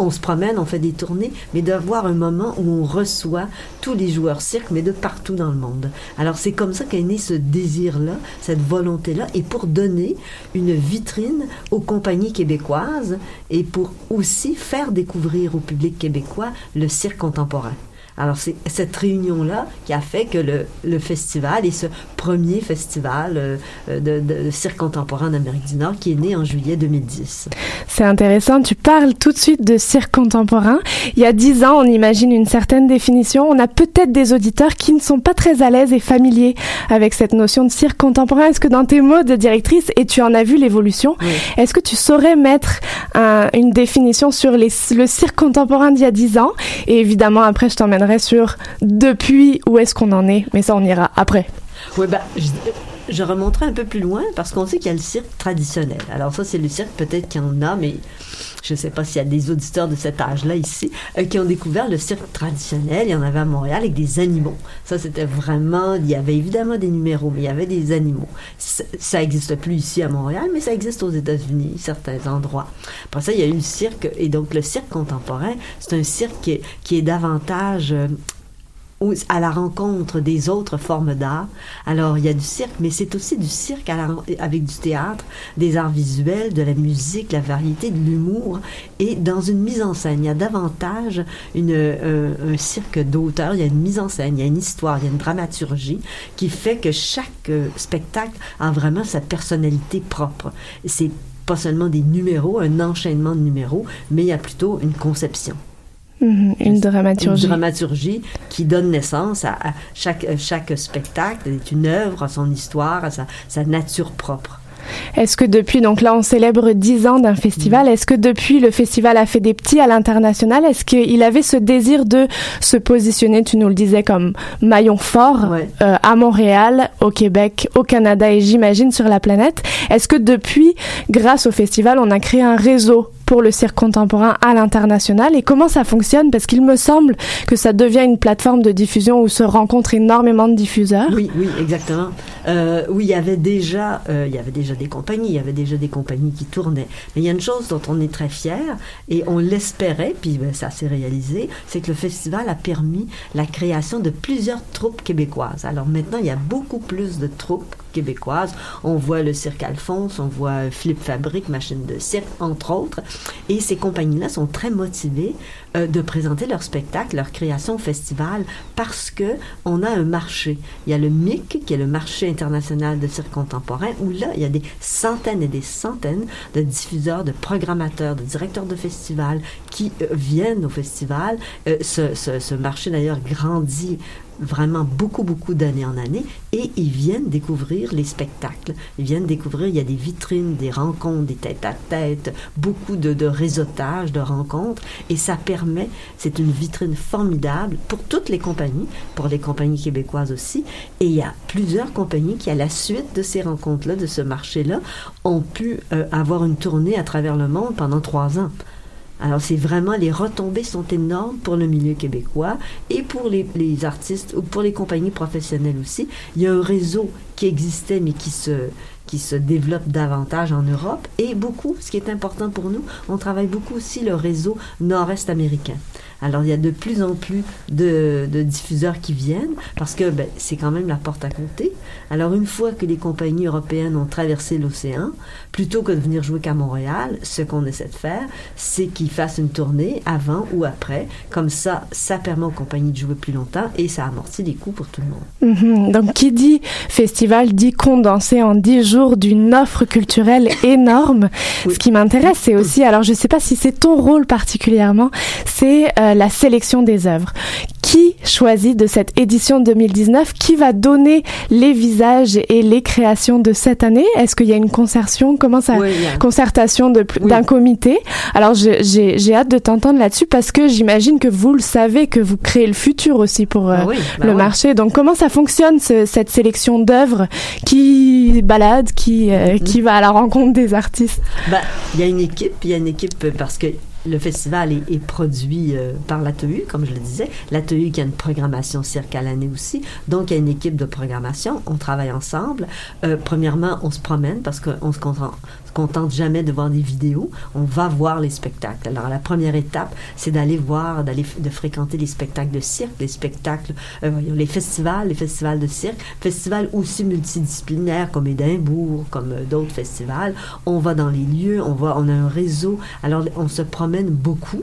on se promène, on fait des tournées, mais d'avoir un moment où on reçoit tous les joueurs cirque, mais de partout dans le monde. Alors c'est comme ça qu'est né ce désir-là, cette volonté-là, et pour donner une vitrine aux compagnies québécoises et pour aussi faire découvrir au public québécois le cirque contemporain. Alors, c'est cette réunion-là qui a fait que le, le, festival est ce premier festival euh, de, de, de, cirque contemporain d'Amérique du Nord qui est né en juillet 2010. C'est intéressant. Tu parles tout de suite de cirque contemporain. Il y a dix ans, on imagine une certaine définition. On a peut-être des auditeurs qui ne sont pas très à l'aise et familiers avec cette notion de cirque contemporain. Est-ce que dans tes mots de directrice, et tu en as vu l'évolution, oui. est-ce que tu saurais mettre un, une définition sur les, le cirque contemporain d'il y a dix ans? Et évidemment, après, je t'emmènerai sur depuis où est-ce qu'on en est, mais ça on ira après. Oui, ben, je, je remonterai un peu plus loin parce qu'on sait qu'il y a le cirque traditionnel. Alors ça, c'est le cirque peut-être qu'il y en a, mais je ne sais pas s'il y a des auditeurs de cet âge-là ici euh, qui ont découvert le cirque traditionnel. Il y en avait à Montréal avec des animaux. Ça, c'était vraiment... Il y avait évidemment des numéros, mais il y avait des animaux. Ça n'existe plus ici à Montréal, mais ça existe aux États-Unis, certains endroits. Après ça, il y a eu le cirque. Et donc, le cirque contemporain, c'est un cirque qui est, qui est davantage... À la rencontre des autres formes d'art. Alors, il y a du cirque, mais c'est aussi du cirque avec du théâtre, des arts visuels, de la musique, la variété, de l'humour. Et dans une mise en scène, il y a davantage une, euh, un cirque d'auteur, il y a une mise en scène, il y a une histoire, il y a une dramaturgie qui fait que chaque euh, spectacle a vraiment sa personnalité propre. C'est pas seulement des numéros, un enchaînement de numéros, mais il y a plutôt une conception. Mmh, une dramaturgie. Une dramaturgie qui donne naissance à, à chaque, chaque spectacle, est une œuvre, à son histoire, à sa, sa nature propre. Est-ce que depuis, donc là on célèbre 10 ans d'un festival, est-ce que depuis le festival a fait des petits à l'international? Est-ce qu'il avait ce désir de se positionner, tu nous le disais, comme maillon fort ouais. euh, à Montréal, au Québec, au Canada et j'imagine sur la planète? Est-ce que depuis, grâce au festival, on a créé un réseau pour le cirque contemporain à l'international et comment ça fonctionne parce qu'il me semble que ça devient une plateforme de diffusion où se rencontrent énormément de diffuseurs. Oui, oui, exactement. Euh, oui, il y avait déjà, euh, il y avait déjà des compagnies, il y avait déjà des compagnies qui tournaient. Mais il y a une chose dont on est très fier et on l'espérait, puis ben, ça s'est réalisé, c'est que le festival a permis la création de plusieurs troupes québécoises. Alors maintenant, il y a beaucoup plus de troupes québécoises. On voit le Cirque Alphonse, on voit Flip Fabrique, Machine de cirque, entre autres. Et ces compagnies-là sont très motivées euh, de présenter leur spectacle, leur création au festival, parce que on a un marché. Il y a le MIC, qui est le marché international de cirque contemporain, où là, il y a des centaines et des centaines de diffuseurs, de programmateurs, de directeurs de festivals qui euh, viennent au festival. Euh, ce marché, d'ailleurs, grandit vraiment beaucoup, beaucoup d'année en année et ils viennent découvrir les spectacles. Ils viennent découvrir, il y a des vitrines, des rencontres, des têtes à tête, beaucoup de, de réseautage, de rencontres et ça permet, c'est une vitrine formidable pour toutes les compagnies, pour les compagnies québécoises aussi et il y a plusieurs compagnies qui, à la suite de ces rencontres-là, de ce marché-là, ont pu euh, avoir une tournée à travers le monde pendant trois ans. Alors, c'est vraiment, les retombées sont énormes pour le milieu québécois et pour les, les, artistes ou pour les compagnies professionnelles aussi. Il y a un réseau qui existait, mais qui se, qui se développe davantage en Europe et beaucoup, ce qui est important pour nous, on travaille beaucoup aussi le réseau nord-est américain. Alors, il y a de plus en plus de, de diffuseurs qui viennent parce que ben, c'est quand même la porte à côté. Alors, une fois que les compagnies européennes ont traversé l'océan, plutôt que de venir jouer qu'à Montréal, ce qu'on essaie de faire, c'est qu'ils fassent une tournée avant ou après. Comme ça, ça permet aux compagnies de jouer plus longtemps et ça amortit les coûts pour tout le monde. Mm -hmm. Donc, qui dit festival dit condensé en 10 jours d'une offre culturelle énorme. Oui. Ce qui m'intéresse, c'est aussi, alors je ne sais pas si c'est ton rôle particulièrement, c'est euh, la sélection des œuvres. Qui choisit de cette édition 2019 Qui va donner les visages et les créations de cette année? Est-ce qu'il y a une concertation Comment ça oui. Concertation d'un oui. comité? Alors j'ai hâte de t'entendre là-dessus parce que j'imagine que vous le savez que vous créez le futur aussi pour euh, ah oui, bah le marché. Donc comment ça fonctionne ce, cette sélection d'œuvres? Qui balade, qui euh, mm. qui va à la rencontre des artistes? Bah, Il y a une équipe, il y a une équipe parce que le festival est, est produit euh, par l'ATEU, comme je le disais. L'ATEU qui a une programmation cirque à l'année aussi. Donc, il y a une équipe de programmation. On travaille ensemble. Euh, premièrement, on se promène parce qu'on se contente, se contente jamais de voir des vidéos. On va voir les spectacles. Alors, la première étape, c'est d'aller voir, d'aller de fréquenter les spectacles de cirque, les spectacles, euh, les festivals, les festivals de cirque, festivals aussi multidisciplinaires comme Édimbourg, comme euh, d'autres festivals. On va dans les lieux, on va, on a un réseau. Alors, on se promène beaucoup.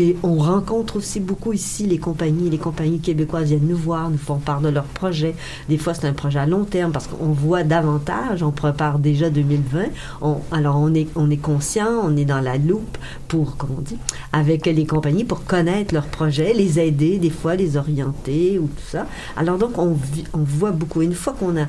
Et on rencontre aussi beaucoup ici les compagnies. Les compagnies québécoises viennent nous voir, nous font part de leurs projets. Des fois, c'est un projet à long terme parce qu'on voit davantage. On prépare déjà 2020. On, alors, on est, on est conscient, on est dans la loupe pour, comme on dit, avec les compagnies pour connaître leurs projets, les aider, des fois les orienter ou tout ça. Alors, donc, on, on voit beaucoup. Une fois qu'on a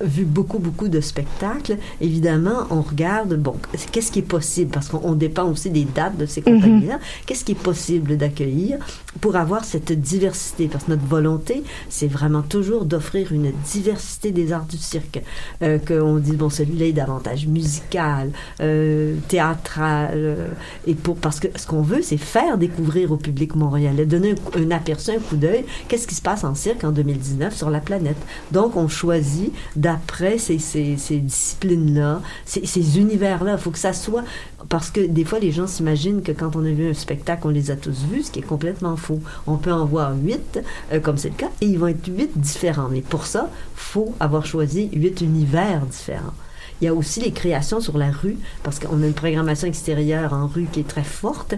vu beaucoup, beaucoup de spectacles, évidemment, on regarde, bon, qu'est-ce qui est possible, parce qu'on dépend aussi des dates de ces compagnies-là, mm -hmm. qu'est-ce qui est possible d'accueillir? Pour avoir cette diversité, parce que notre volonté, c'est vraiment toujours d'offrir une diversité des arts du cirque, euh, qu'on dit, bon, celui-là est davantage musical, euh, théâtral, euh, et pour, parce que ce qu'on veut, c'est faire découvrir au public montréalais, donner un, un aperçu, un coup d'œil, qu'est-ce qui se passe en cirque en 2019 sur la planète. Donc, on choisit d'après ces, ces, ces disciplines-là, ces, ces univers-là. Il faut que ça soit... Parce que des fois, les gens s'imaginent que quand on a vu un spectacle, on les a tous vus, ce qui est complètement faux. On peut en voir huit, euh, comme c'est le cas, et ils vont être huit différents. Mais pour ça, faut avoir choisi huit univers différents. Il y a aussi les créations sur la rue, parce qu'on a une programmation extérieure en rue qui est très forte,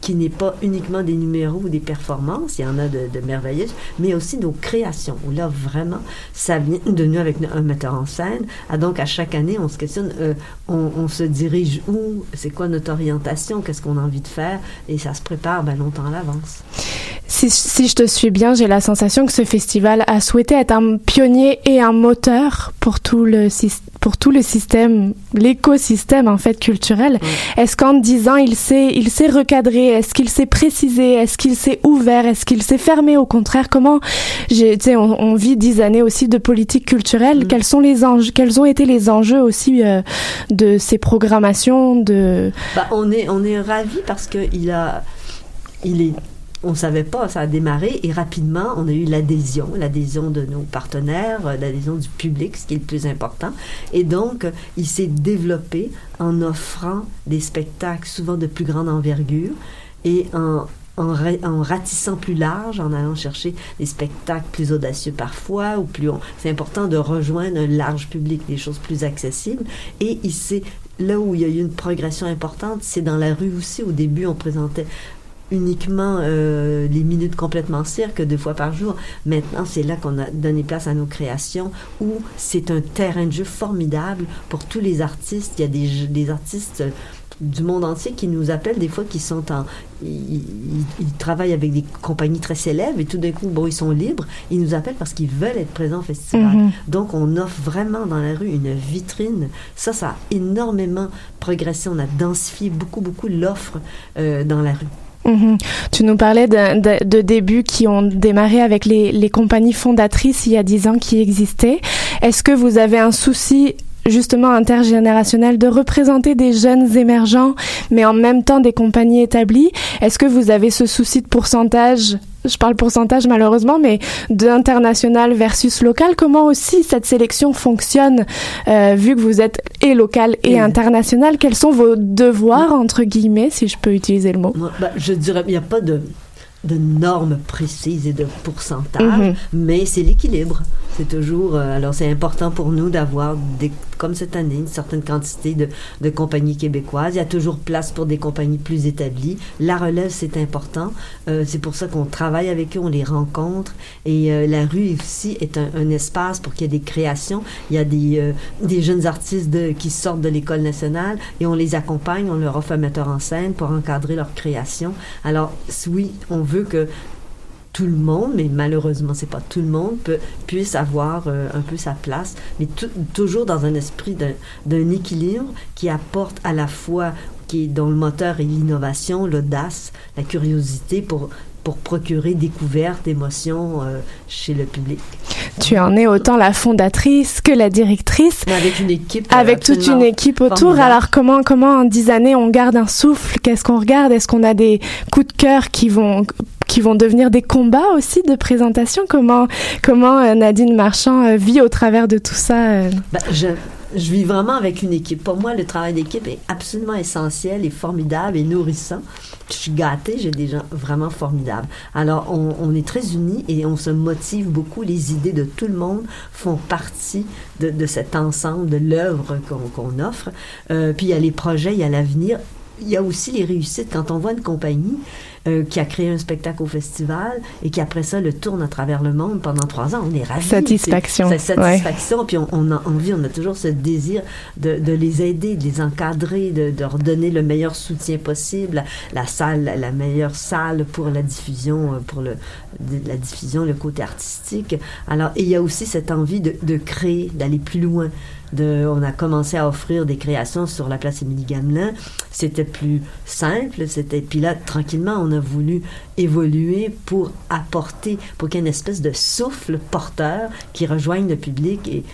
qui n'est pas uniquement des numéros ou des performances, il y en a de, de merveilleuses, mais aussi nos créations, où là, vraiment, ça vient de nous avec un metteur en scène. Ah, donc, à chaque année, on se questionne, euh, on, on, se dirige où, c'est quoi notre orientation, qu'est-ce qu'on a envie de faire, et ça se prépare ben, longtemps à l'avance. Si, si, je te suis bien, j'ai la sensation que ce festival a souhaité être un pionnier et un moteur pour tout le, pour tout le système, l'écosystème en fait culturel. Est-ce qu'en dix ans, il s'est, il Est-ce qu'il s'est précisé? Est-ce qu'il s'est ouvert? Est-ce qu'il s'est fermé? Au contraire, comment j'ai, on, on, vit dix années aussi de politique culturelle. Mmh. Quels sont les enjeux Quels ont été les enjeux aussi euh, de ces programmations de bah, On est, on est ravis parce que il a, il est on ne savait pas, ça a démarré et rapidement, on a eu l'adhésion, l'adhésion de nos partenaires, l'adhésion du public, ce qui est le plus important. Et donc, il s'est développé en offrant des spectacles souvent de plus grande envergure et en en, ratissant plus large, en allant chercher des spectacles plus audacieux parfois, ou plus... C'est important de rejoindre un large public, des choses plus accessibles. Et ici, là où il y a eu une progression importante, c'est dans la rue aussi. Au début, on présentait uniquement euh, les minutes complètement cirque deux fois par jour. Maintenant, c'est là qu'on a donné place à nos créations où c'est un terrain de jeu formidable pour tous les artistes. Il y a des, des artistes du monde entier qui nous appellent des fois qui sont en ils, travaillent avec des compagnies très célèbres et tout d'un coup bon ils sont libres ils nous appellent parce qu'ils veulent être présents au festival Mhm. donc on offre vraiment dans la rue une vitrine ça ça a énormément progressé on a densifié beaucoup beaucoup l'offre euh, dans la rue Mhm. Tu nous parlais de, débuts qui ont démarré avec les, les compagnies fondatrices il y a dix ans qui existaient. Est-ce que vous avez un souci justement intergénérationnel de représenter des jeunes émergents, mais en même temps des compagnies établies? Est-ce que vous avez ce souci de pourcentage je parle pourcentage malheureusement, mais d'international versus local, comment aussi cette sélection fonctionne, euh, vu que vous êtes et local et, et international? Quels sont vos devoirs, entre guillemets, si je peux utiliser le mot? Bah, Je dirais, il n'y a pas de, de normes précises et de pourcentage, mm -hmm. mais c'est l'équilibre. C'est toujours, euh, alors c'est important pour nous d'avoir, comme cette année, une certaine quantité de, de, compagnies québécoises. Il y a toujours place pour des compagnies plus établies. La relève, c'est important. Euh, c'est pour ça qu'on travaille avec eux, on les rencontre. Et euh, la rue aussi est un, un espace pour qu'il y ait des créations. Il y a des, des jeunes artistes qui sortent de l'école nationale et on les accompagne, on leur offre un metteur en scène pour encadrer leur création. Alors, oui, on veut que tout le monde, mais malheureusement, c'est pas tout le monde, peut, puisse avoir euh, un peu sa place, mais toujours dans un esprit d'un équilibre qui apporte à la fois, qui est dont le moteur est l'innovation, l'audace, la curiosité pour pour procurer découverte, émotion euh, chez le public. Tu en es autant la fondatrice que la directrice. Mais avec une équipe. Avec toute une équipe autour. Formidable. Alors comment comment en dix années on garde un souffle? Qu'est-ce qu'on regarde? Est-ce qu'on a des coups de cœur qui vont qui vont devenir des combats aussi de présentation Comment comment euh, Nadine Marchand euh, vit au travers de tout ça ben, je je vis vraiment avec une équipe. Pour moi, le travail d'équipe est absolument essentiel et formidable et nourrissant. Je suis gâtée, j'ai des gens vraiment formidables. Alors, on, on, est très unis et on se motive beaucoup. Les idées de tout le monde font partie de, de cet ensemble, de l'œuvre qu'on qu'on offre. Euh, puis, il y a les projets, il y a l'avenir. Il y a aussi les réussites. Quand on voit une compagnie euh, qui a créé un spectacle au festival et qui après ça le tourne à travers le monde pendant trois ans, on est ravis. Satisfaction. C'est satisfaction. Ouais. Puis on, on, a envie, on a toujours ce désir de, de les aider, de les encadrer, de, de, leur donner le meilleur soutien possible, la, salle, la meilleure salle pour la diffusion, euh, pour le, la diffusion, le côté artistique. Alors, et il y a aussi cette envie de, de créer, d'aller plus loin. On a commencé à offrir des créations sur la place Émilie Gamelin. C'était plus simple, c'était puis là tranquillement on a voulu évoluer pour apporter, pour qu'il y ait une espèce de souffle porteur qui rejoigne le public et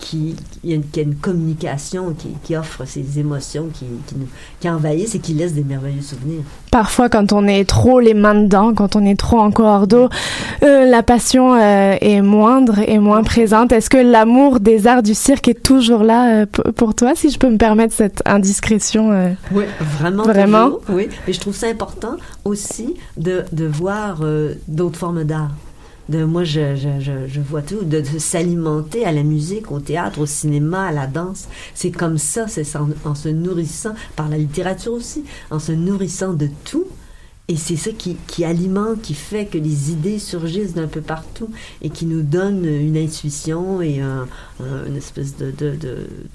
qui, qui, a, une, qui a une communication qui, qui, offre ces émotions qui, qui, nous, qui envahissent et qui laissent des merveilleux souvenirs. Parfois, quand on est trop les mains dedans, quand on est trop en cordeau, euh, la passion euh, est moindre et moins présente. Est-ce que l'amour des arts du cirque est toujours là euh, pour toi, si je peux me permettre cette indiscrétion euh? Oui, vraiment. Vraiment? Toujours, oui, mais je trouve ça important aussi de, de voir d'autres formes d'art moi je, vois tout de, s'alimenter à la musique au théâtre au cinéma à la danse. C'est comme ça c'est en, se nourrissant par la littérature aussi en se nourrissant de tout et c'est ça qui, qui, alimente, qui fait que les idées surgissent d'un peu partout et qui nous donne une intuition et un, un, une espèce de, de,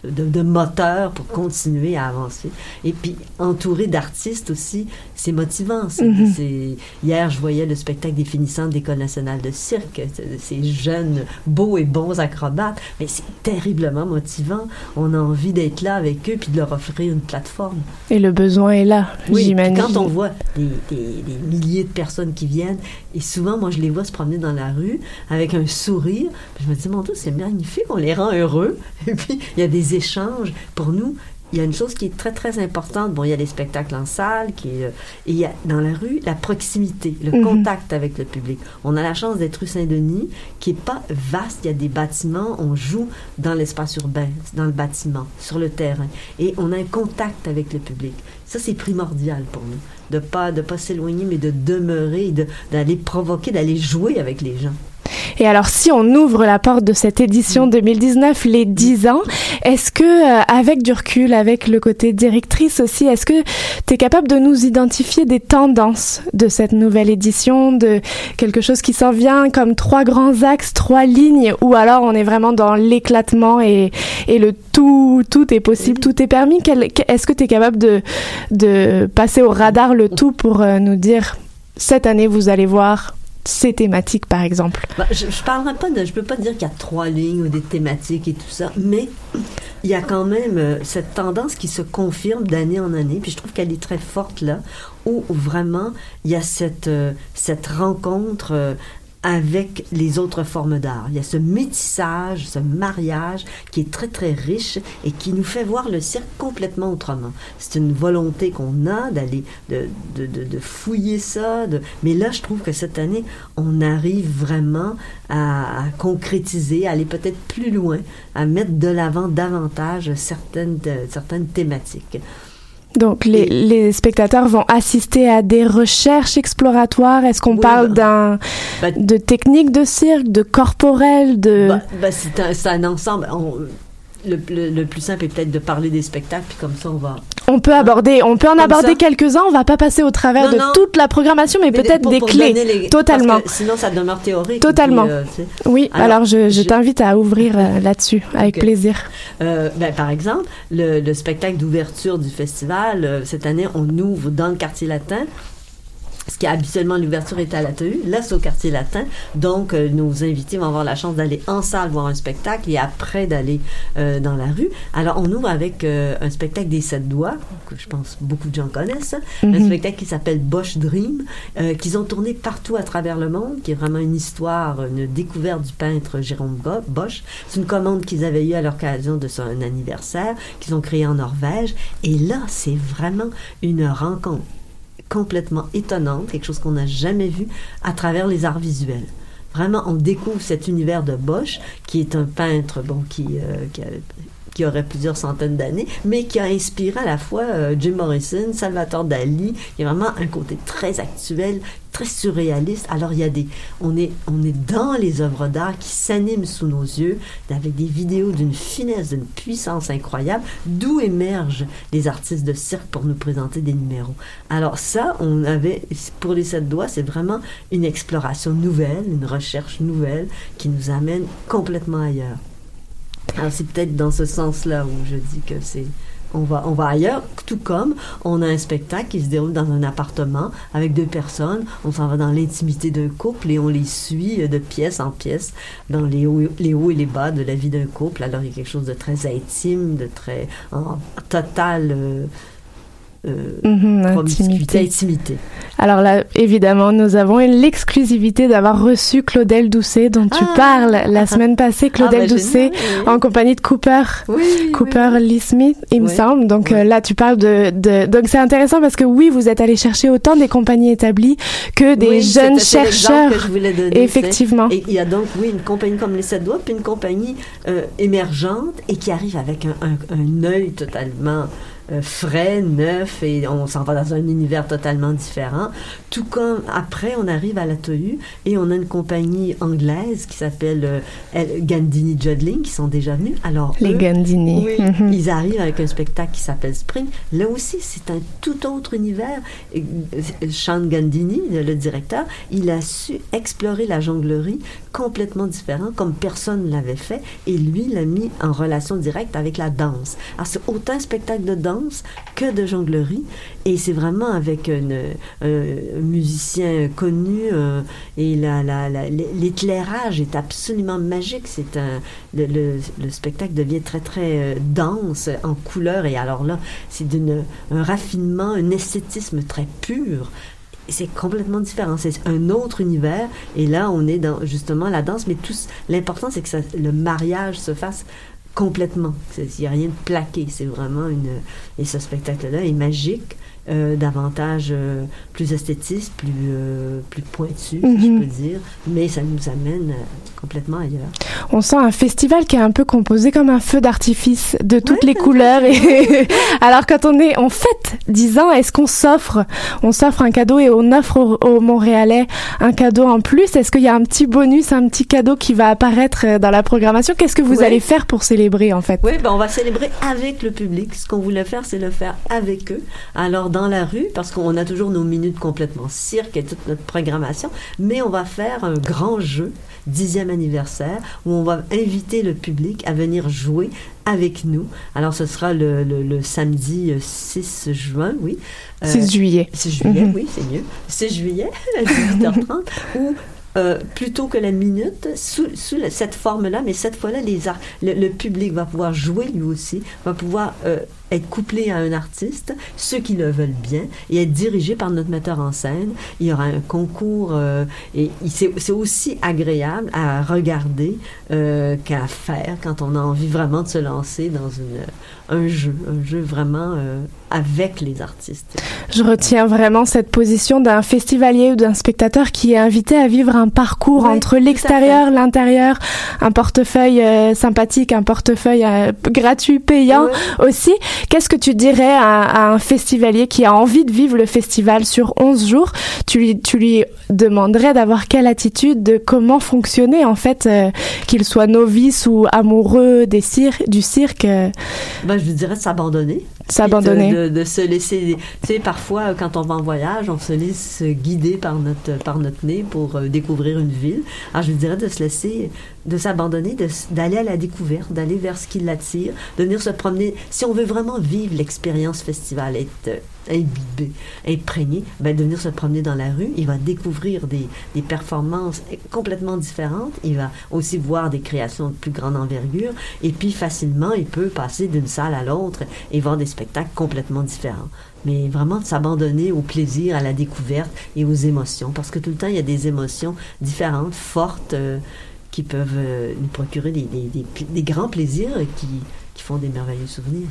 de, de, moteur pour continuer à avancer. Et puis, entouré d'artistes aussi, c'est motivant. Mm -hmm. Hier, je voyais le spectacle des finissants de l'École nationale de cirque, ces jeunes, beaux et bons acrobates, mais c'est terriblement motivant. On a envie d'être là avec eux puis de leur offrir une plateforme. Et le besoin est là, oui, j'imagine. Quand on voit des, des des, milliers de personnes qui viennent. Et souvent, moi, je les vois se promener dans la rue avec un sourire. Je me dis, mon Dieu, c'est magnifique, on les rend heureux. Et puis, il y a des échanges. Pour nous, il y a une chose qui est très, très importante. Bon, il y a les spectacles en salle, qui euh, et il y a dans la rue la proximité, le Mhm. contact avec le public. On a la chance d'être rue Saint-Denis, qui est pas vaste. Il y a des bâtiments, on joue dans l'espace urbain, dans le bâtiment, sur le terrain. Et on a un contact avec le public. Ça, c'est primordial pour nous. De pas, de pas s'éloigner, mais de demeurer, de- d'aller provoquer, d'aller jouer avec les gens. Et alors, si on ouvre la porte de cette édition 2019, les 10 ans, est-ce que, euh, avec du recul, avec le côté directrice aussi, est-ce que tu es capable de nous identifier des tendances de cette nouvelle édition, de quelque chose qui s'en vient comme trois grands axes, trois lignes, ou alors on est vraiment dans l'éclatement et, et le tout, tout est possible, tout est permis? Est-ce que tu es capable de, de passer au radar le tout pour euh, nous dire, cette année, vous allez voir ces thématiques, par exemple? Bah, je, parlerai pas de, je peux pas dire qu'il y a trois lignes ou des thématiques et tout ça, mais il y a quand même euh, cette tendance qui se confirme d'année en année, puis je trouve qu'elle est très forte là, où vraiment il y a cette euh, cette rencontre euh, avec les autres formes d'art. Il y a ce métissage, ce mariage qui est très très riche et qui nous fait voir le cirque complètement autrement. C'est une volonté qu'on a d'aller de, de, de, fouiller ça, mais là je trouve que cette année on arrive vraiment à, à concrétiser, à aller peut-être plus loin, à mettre de l'avant davantage certaines euh, certaines thématiques. Donc les, les spectateurs vont assister à des recherches exploratoires. Est-ce qu'on Oui, parle bah- d'un Bah, de techniques de cirque, de corporel, de Bah, bah, c'est un, ensemble. On- le, le- le plus simple est peut-être de parler des spectacles, puis comme ça on va. on peut aborder, on peut en Comme aborder quelques-uns. On va pas passer au travers Non, de non. toute la programmation, mais, Mais peut-être des clés. les- Totalement. sinon ça demeure théorique. Totalement. Puis, euh, tu sais. Oui. Alors, Alors, je, je je- t'invite à ouvrir euh, là-dessus avec plaisir. Euh, ben, par exemple, le, le spectacle d'ouverture du festival, cette année, on ouvre dans le quartier latin. Ce qui habituellement l'ouverture est à la TU, là c'est au quartier latin. Donc euh, nos invités vont avoir la chance d'aller en salle voir un spectacle et après d'aller euh, dans la rue. Alors on ouvre avec euh, un spectacle des sept doigts que je pense beaucoup de gens connaissent, un Mhm. spectacle qui s'appelle Bosch Dream, euh, qu'ils ont tourné partout à travers le monde, qui est vraiment une histoire, une découverte du peintre Jérôme Bo- Bosch. C'est une commande qu'ils avaient eue à l'occasion de son anniversaire, qu'ils ont créé en Norvège. Et là, c'est vraiment une rencontre complètement étonnante, quelque chose qu'on n'a jamais vu à travers les arts visuels. Vraiment, on découvre cet univers de Bosch, qui est un peintre, bon, qui, euh, qui aurait plusieurs centaines d'années, mais qui a inspiré à la fois euh, Jim Morrison, Salvatore Dali. Il y a vraiment un côté très actuel, très surréaliste. Alors il y a des, on est, on est dans les œuvres d'art qui s'animent sous nos yeux, avec des vidéos d'une finesse, d'une puissance incroyable, d'où émergent les artistes de cirque pour nous présenter des numéros. Alors ça, on avait, pour les sept doigts, c'est vraiment une exploration nouvelle, une recherche nouvelle qui nous amène complètement ailleurs. Alors c'est peut-être dans ce sens-là où je dis que c'est on va on va ailleurs. Tout comme on a un spectacle qui se déroule dans un appartement avec deux personnes. On s'en va dans l'intimité d'un couple et on les suit de pièce en pièce dans les hauts, les hauts et les bas de la vie d'un couple. Alors il y a quelque chose de très intime de très en total euh, euh, Mhm, intimité. intimité. Alors là, évidemment, nous avons l'exclusivité d'avoir reçu Claudel Doucet, dont tu Ah. parles la semaine passée. Claudel Ah, ben, Doucet, oui. en compagnie de Cooper. Oui, Cooper oui, Lee Smith, il me semble. Donc euh, là, tu parles de, de... donc c'est intéressant parce que oui, vous êtes allé chercher autant des compagnies établies que des jeunes chercheurs. que je voulais donner. Effectivement. Et il y a donc, oui, une compagnie comme les Sept Doigts, puis une compagnie euh, émergente et qui arrive avec un, un, un œil totalement euh, frais, neuf, et on s'en va dans un univers totalement différent. Tout comme après, on arrive à la TOU et on a une compagnie anglaise qui s'appelle euh, Gandini Jodling qui sont déjà venus. Alors, Les eux, Gandini. oui, ils arrivent avec un spectacle qui s'appelle Spring. Là aussi, c'est un tout autre univers. Euh, Sean Gandini, le, le directeur, il a su explorer la jonglerie complètement différent, comme personne ne l'avait fait, et lui l'a mis en relation directe avec la danse. Alors, c'est autant un spectacle de danse que de jonglerie, et c'est vraiment avec euh, un musicien connu, euh, et la- la- la- l'éclairage est absolument magique. C'est un, le, le- le spectacle devient très très euh, dense en couleurs et alors là c'est d'une un raffinement un esthétisme très pur c'est complètement différent c'est un autre univers et là on est dans justement la danse mais tous l'important c'est que ça- le mariage se fasse complètement. Il n'y a rien de plaqué. C'est vraiment une. Et ce spectacle-là est magique. Euh, davantage euh, plus esthétiste, plus, euh, plus pointu, si je Mhm. peux dire, mais ça nous amène complètement ailleurs. On sent un festival qui est un peu composé comme un feu d'artifice de toutes Ouais, les couleurs. Et alors quand on est, on fête 10 ans, est-ce qu'on s'offre, on s'offre un cadeau et on offre aux, aux Montréalais un cadeau en plus? Est-ce qu'il y a un petit bonus, un petit cadeau qui va apparaître dans la programmation? Qu'est-ce que vous Ouais. allez faire pour célébrer en fait? Oui, ben on va célébrer avec le public. Ce qu'on voulait faire, c'est le faire avec eux. Alors, dans la rue, parce qu'on a toujours nos minutes complètement cirque et toute notre programmation, mais on va faire un grand jeu, dixième anniversaire, où on va inviter le public à venir jouer avec nous. Alors, ce sera le, le- le samedi euh, 6 juin, oui. Euh, 6 juillet. 6 juillet, Mhm. oui, c'est mieux. 6 juillet, à 18h30, ou euh, plutôt que la minute, sous, sous la- cette forme-là, mais cette fois-là, les le, le public va pouvoir jouer lui aussi, va pouvoir euh, être couplé à un artiste, ceux qui le veulent bien, et être dirigé par notre metteur en scène. Il y aura un concours, euh, et c'est aussi agréable à regarder euh, qu'à faire quand on a envie vraiment de se lancer dans une, un jeu, un jeu vraiment euh, avec les artistes. Je retiens vraiment cette position d'un festivalier ou d'un spectateur qui est invité à vivre un parcours Oui, entre l'extérieur, l'intérieur, un portefeuille euh, sympathique, un portefeuille euh, gratuit, payant aussi. Qu'est-ce que tu dirais à, à un festivalier qui a envie de vivre le festival sur 11 jours? Tu lui, tu lui demanderais d'avoir quelle attitude, de comment fonctionner en fait, euh, qu'il soit novice ou amoureux des cir du cirque, euh, Je vous dirais s'abandonner. S'abandonner. De, se laisser. Tu sais, parfois, quand on va en voyage, on se laisse guider par notre, par notre nez pour euh, découvrir une ville. Alors, je dirais de se laisser, de s'abandonner, d'aller à la découverte, d'aller vers ce qui l'attire, de venir se promener. Si on veut vraiment vivre l'expérience festival, être euh, imbibé, imprégné, ben, de venir se promener dans la rue, il va découvrir des, des performances complètement différentes. Il va aussi voir des créations de plus grande envergure. Et puis, facilement, il peut passer d'une salle à l'autre et voir des spectacles complètement différents. Mais vraiment de s'abandonner au plaisir, à la découverte et aux émotions. Parce que tout le temps, il y a des émotions différentes, fortes, euh, qui peuvent euh, nous procurer des, des, grands plaisirs qui, qui font des merveilleux souvenirs.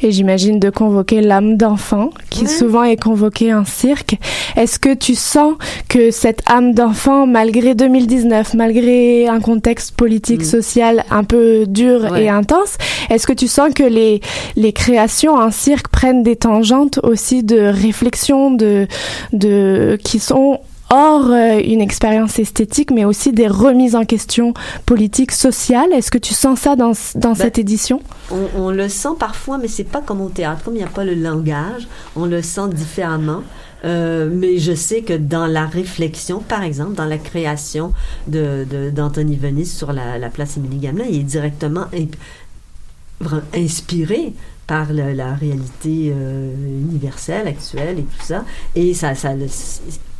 Et j'imagine de convoquer l'âme d'enfant, qui Ouais. souvent est convoquée en cirque. Est-ce que tu sens que cette âme d'enfant, malgré 2019, malgré un contexte politique, Mm. social un peu dur Ouais. et intense, est-ce que tu sens que les, les créations en cirque prennent des tangentes aussi de réflexion, de, de, qui sont hors euh, une expérience esthétique, mais aussi des remises en question politiques, sociales. Est-ce que tu sens ça dans, dans Ben, cette édition? On, on le sent parfois, mais c'est pas comme au théâtre. Comme il n'y a pas le langage, on le sent différemment. Euh, mais je sais que dans la réflexion, par exemple, dans la création de, d'Anthony Venise sur la, la place Émilie Gamelin, il est directement inspiré par la réalité euh, universelle, actuelle et tout ça. Et ça, ça le-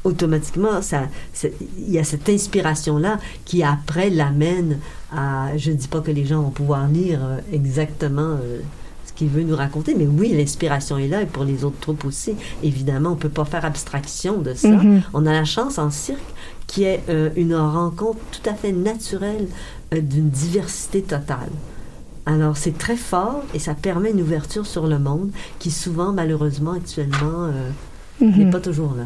automatiquement, ça, il y a cette inspiration-là qui après l'amène à, je dis pas que les gens vont pouvoir lire euh, exactement euh, ce qu'il veut nous raconter, mais oui, l'inspiration est là et pour les autres troupes aussi. Évidemment, on peut pas faire abstraction de ça. Mhm. On a la chance en cirque qui est euh, une rencontre tout à fait naturelle d'une diversité totale. Alors c'est très fort et ça permet une ouverture sur le monde qui souvent, malheureusement, actuellement, n'est Mhm. pas toujours là.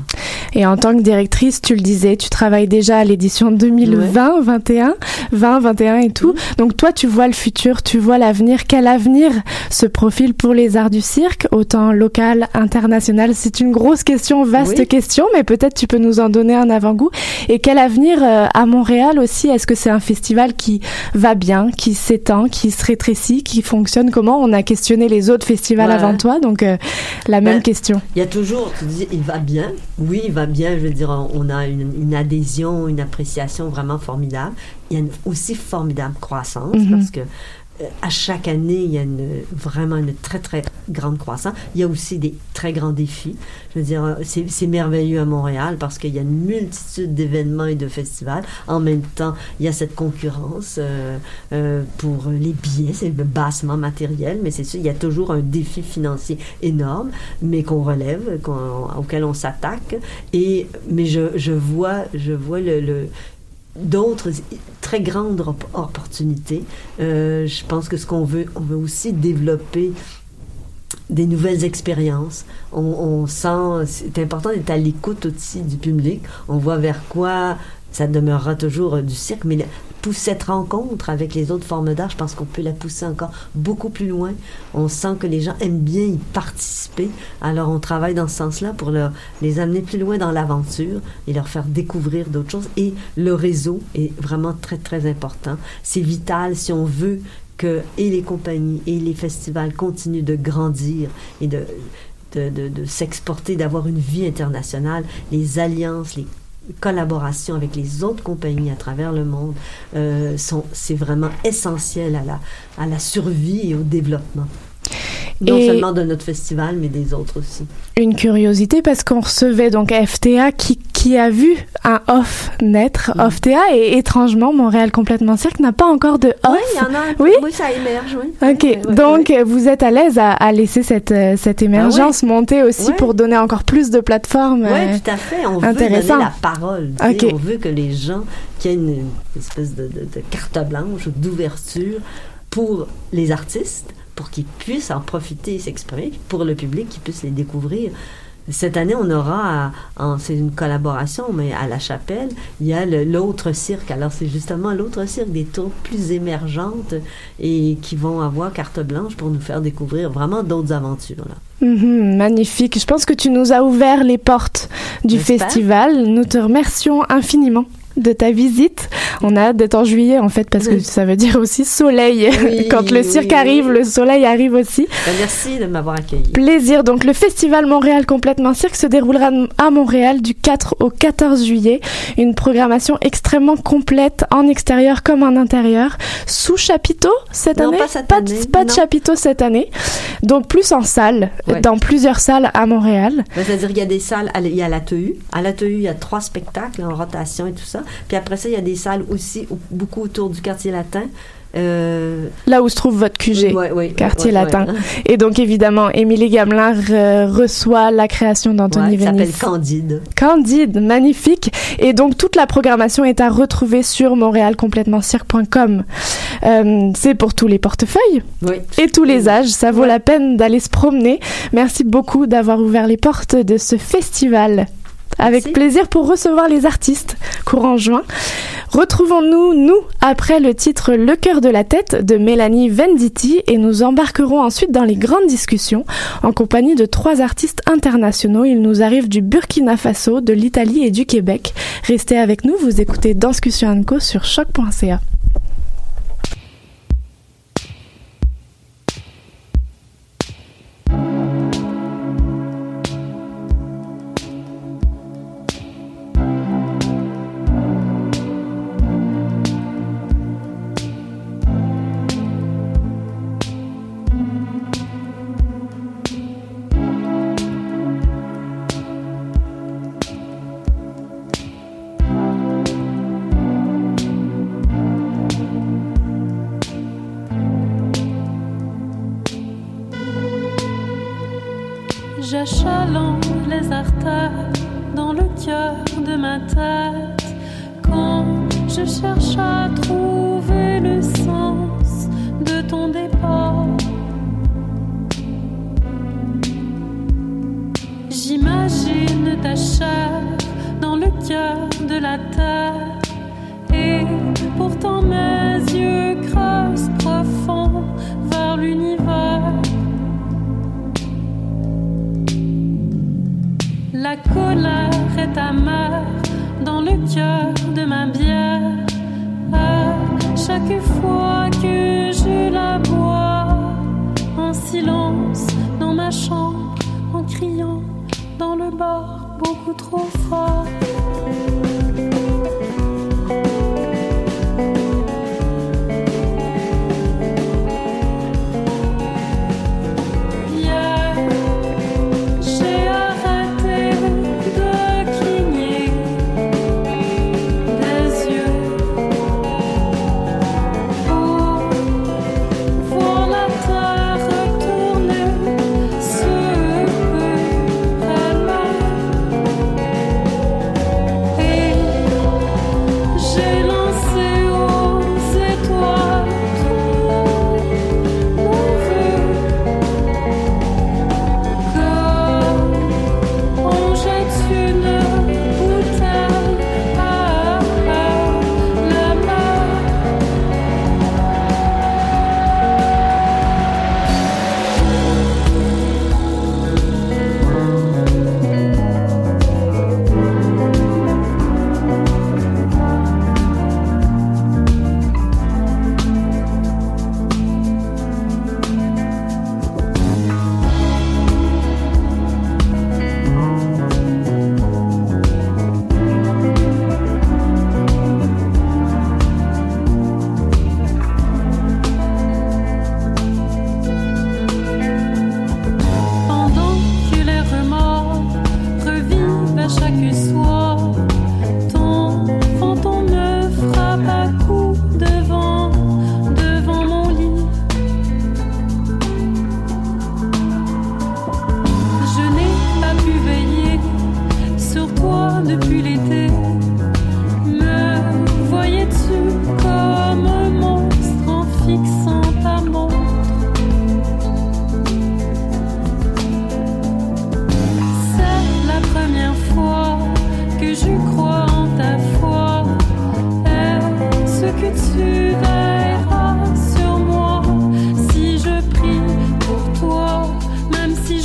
Et en tant que directrice, tu le disais, tu travailles déjà à l'édition 2020, 21, 20, 21 et tout. Donc toi, tu vois le futur, tu vois l'avenir. Quel avenir se profile pour les arts du cirque, autant local, international? C'est une grosse question, vaste Oui. question, mais peut-être tu peux nous en donner un avant-goût. Et quel avenir euh, à Montréal aussi? Est-ce que c'est un festival qui va bien, qui s'étend, qui se rétrécit, qui fonctionne? Comment On a questionné les autres festivals Ouais. avant toi, donc euh, la même Ben, question. Il y a toujours, tu dis, il va bien. Oui, il va bien. Je veux dire, on, a une, une adhésion, une appréciation vraiment formidable. Il y a une aussi formidable croissance Mhm. parce que à chaque année, il y a vraiment une très, très grande croissance. Il y a aussi des très grands défis. Je veux dire, euh, c'est merveilleux à Montréal parce qu'il y a une multitude d'événements et de festivals. En même temps, il y a cette concurrence euh, euh, pour les billets. C'est bassement matériel, mais c'est sûr, il y a toujours un défi financier énorme, mais qu'on relève, auquel on s'attaque. Et, mais je, vois, je vois le, le d'autres très grandes opportunités. Euh, je pense que ce qu'on veut, on veut aussi développer des nouvelles expériences. On, on sent, c'est important d'être à l'écoute aussi du public. On voit vers quoi ça demeurera toujours du cirque, mais cette rencontre avec les autres formes d'art, je pense qu'on peut la pousser encore beaucoup plus loin. On sent que les gens aiment bien y participer. Alors, on travaille dans ce sens-là pour les amener plus loin dans l'aventure et leur faire découvrir d'autres choses. Et le réseau est vraiment très, très important. C'est vital si on veut que et les compagnies et les festivals continuent de grandir et de, de, de s'exporter, d'avoir une vie internationale. Les alliances, les collaboration avec les autres compagnies à travers le monde euh, c'est vraiment essentiel à la survie et au développement non seulement de notre festival, mais des autres aussi. Une curiosité parce qu'on recevait donc FTA qui, qui a vu un off naître, mm. OFTA, et étrangement, Montréal complètement cirque n'a pas encore de off. Oui, il y en a un oui? oui, ça émerge, oui. Ok, donc vous êtes à l'aise à, à, laisser cette, euh, cette émergence ah monter aussi pour donner encore plus de plateformes Oui, euh, tout à fait. On veut donner la parole. On veut que les gens, qui aient une, une espèce de, de, de carte blanche, d'ouverture pour les artistes, pour qu'ils puissent en profiter et s'exprimer, pour le public qui puisse les découvrir. Cette année, on aura, c'est une collaboration, mais à la chapelle, il y a l'autre cirque. Alors, c'est justement l'autre cirque, des tours plus émergentes et qui vont avoir carte blanche pour nous faire découvrir vraiment d'autres aventures. Là. Mm-hmm, magnifique. Je pense que tu nous as ouvert les portes du festival. Nous te remercions infiniment de ta visite. On a hâte d'être en juillet en fait parce que ça veut dire aussi soleil. Quand le cirque arrive, le soleil arrive aussi. Ben, merci de m'avoir accueilli. Plaisir. Donc le festival Montréal complètement cirque se déroulera à Montréal du 4 au 14 juillet. Une programmation extrêmement complète en extérieur comme en intérieur. Sous chapiteau cette année? Pas, cette année. pas de chapiteau cette année. Donc plus en salle, dans plusieurs salles à Montréal. Ben, c'est-à-dire qu'il y a des salles, il y a la TEU. À la TEU, il y a trois spectacles en rotation et tout ça. Puis après ça, il y a des salles aussi beaucoup autour du quartier latin. Euh... Là où se trouve votre QG, ouais, ouais, quartier ouais, latin. Et donc évidemment, Émilie Gamelin re reçoit la création d'Anthony ouais, s'appelle Candide. Candide, magnifique. Et donc toute la programmation est à retrouver sur montréalcomplétementcirque.com. Euh, c'est pour tous les portefeuilles et tous les âges. Ça vaut la peine d'aller se promener. Merci beaucoup d'avoir ouvert les portes de ce festival. Avec Merci. plaisir pour recevoir les artistes courant juin. Retrouvons-nous, nous, après le titre Le cœur de la tête de Mélanie Venditti et nous embarquerons ensuite dans les grandes discussions en compagnie de trois artistes internationaux. Ils nous arrivent du Burkina Faso, de l'Italie et du Québec. Restez avec nous, vous écoutez Danscussion Co sur choc.ca. ton départ. J'imagine ta chair dans le cœur de la terre et pourtant mes yeux creusent profond vers l'univers. La colère est amère dans le cœur de ma bière. Chaque fois que je la bois, en silence dans ma chambre, en criant dans le bar beaucoup trop fort.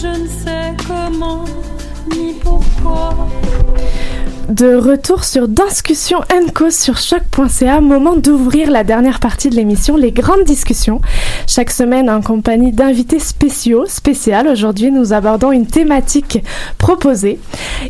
je ne sais comment ni pourquoi. De retour sur Discussion Co sur choc.ca, moment d'ouvrir la dernière partie de l'émission, les grandes discussions. Chaque semaine en compagnie d'invités spéciaux, spécial. Aujourd'hui, nous abordons une thématique proposée.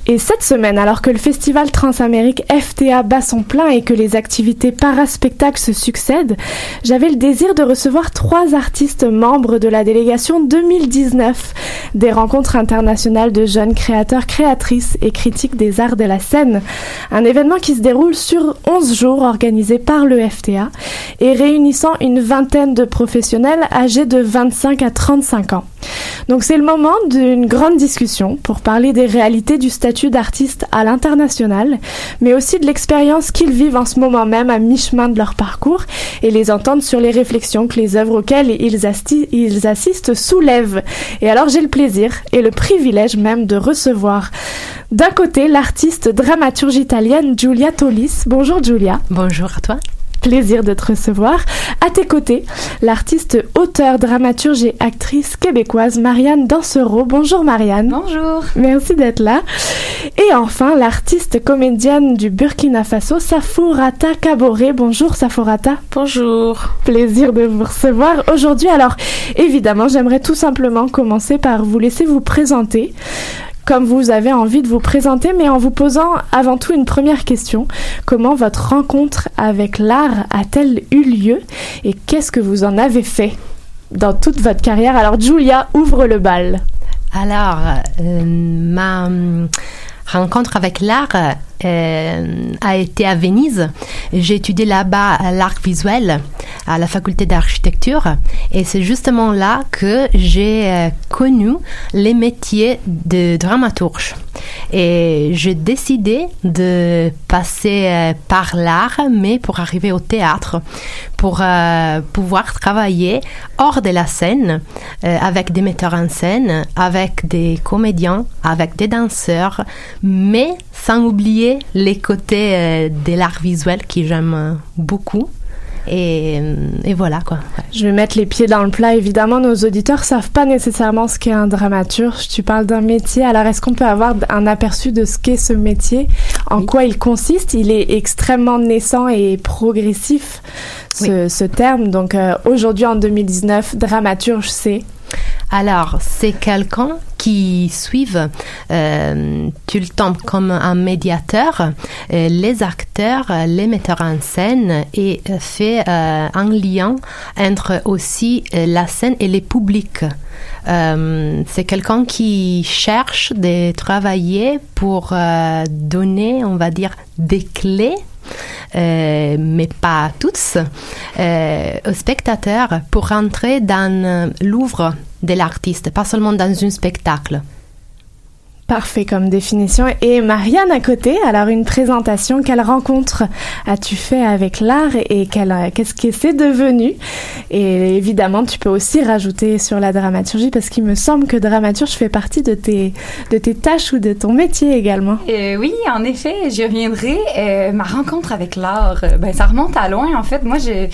Et cette semaine, alors que le festival Transamérique FTA bat son plein et que les activités paraspectacles se succèdent, j'avais le désir de recevoir trois artistes membres de la délégation 2019 des rencontres internationales de jeunes créateurs, créatrices et critiques des arts de la scène. Un événement qui se déroule sur 11 jours organisé par le FTA et réunissant une vingtaine de professionnels âgés de 25 à 35 ans. Donc c'est le moment d'une grande discussion pour parler des réalités du statut d'artiste à l'international, mais aussi de l'expérience qu'ils vivent en ce moment même à mi-chemin de leur parcours et les entendre sur les réflexions que les œuvres auxquelles ils, ils assistent soulèvent. Et alors j'ai le plaisir et le privilège même de recevoir d'un côté l'artiste dramaturge italienne Giulia Tolis. Bonjour Giulia. Bonjour à toi plaisir de te recevoir. À tes côtés, l'artiste, auteur, dramaturge et actrice québécoise Marianne Dansereau. Bonjour Marianne. Bonjour. Merci d'être là. Et enfin, l'artiste comédienne du Burkina Faso, Safourata Kaboré. Bonjour Safourata. Bonjour. Plaisir de vous recevoir aujourd'hui. Alors, évidemment, j'aimerais tout simplement commencer par vous laisser vous présenter comme vous avez envie de vous présenter, mais en vous posant avant tout une première question. Comment votre rencontre avec l'art a-t-elle eu lieu et qu'est-ce que vous en avez fait dans toute votre carrière? Alors Julia, ouvre le bal. Alors, euh, ma rencontre avec l'art a été à Venise. J'ai étudié là-bas l'art visuel à la faculté d'architecture et c'est justement là que j'ai euh, connu les métiers de dramaturge. Et j'ai décidé de passer euh, par l'art, mais pour arriver au théâtre, pour pouvoir travailler hors de la scène avec des metteurs en scène, avec des comédiens, avec des danseurs, mais sans oublier les côtés euh, de l'art visuel qui j'aime euh, beaucoup. Et, euh, et, voilà quoi. Je vais mettre les pieds dans le plat. Évidemment, nos auditeurs savent pas nécessairement ce qu'est un dramaturge. Tu parles d'un métier. Alors, est-ce qu'on peut avoir un aperçu de ce qu'est ce métier? En quoi il consiste? Il est extrêmement naissant et progressif, ce, ce terme. Donc, aujourd'hui, en 2019, dramaturge, c'est alors, c'est quelqu'un qui suive euh, tout le temps comme un médiateur euh, les acteurs, les metteurs en scène et fait euh, un lien entre aussi la scène et les publics. c'est quelqu'un qui cherche de travailler pour donner, on va dire, des clés mais pas toutes, aux spectateurs pour rentrer dans l'ouvre de l'artiste, pas seulement dans un spectacle. Parfait comme définition. Et Marianne à côté, alors une présentation, quelle rencontre as-tu fait avec l'art et qu'est-ce que c'est devenu? Et évidemment, tu peux aussi rajouter sur la dramaturgie parce qu'il me semble que dramaturge fait partie de tes, de tes tâches ou de ton métier également. Euh, oui, en effet, j'y reviendrai. Euh, ma rencontre avec l'art, euh, ben, ça remonte à loin en fait. Moi, je,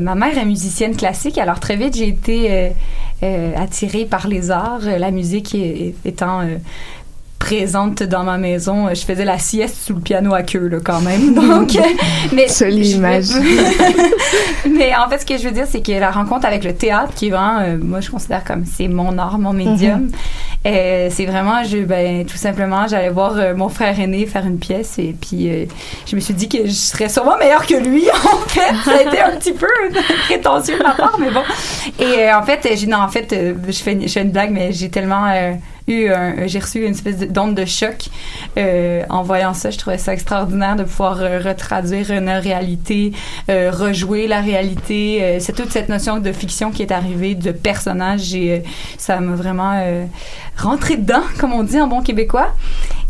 ma mère est musicienne classique, alors très vite j'ai été euh, attirée par les arts, euh, la musique étant euh, présente dans ma maison. Je faisais la sieste sous le piano à queue, là, quand même. Donc, mais. image. mais en fait, ce que je veux dire, c'est que la rencontre avec le théâtre, qui est vraiment, moi, je considère comme c'est mon art, mon médium. Mm-hmm. Euh, c'est vraiment, je, ben, tout simplement, j'allais voir euh, mon frère aîné faire une pièce et puis euh, je me suis dit que je serais sûrement meilleure que lui, en fait. Ça a été un petit peu prétentieux de ma part, mais bon. Et en fait, j'ai, non, en fait, je fais, je fais une blague, mais j'ai tellement eu j'ai reçu une espèce d'onde de choc en voyant ça. Je trouvais ça extraordinaire de pouvoir retraduire une réalité, rejouer la réalité. c'est toute cette notion de fiction qui est arrivée, de personnage. Et ça m'a vraiment rentrer dedans, comme on dit en bon québécois.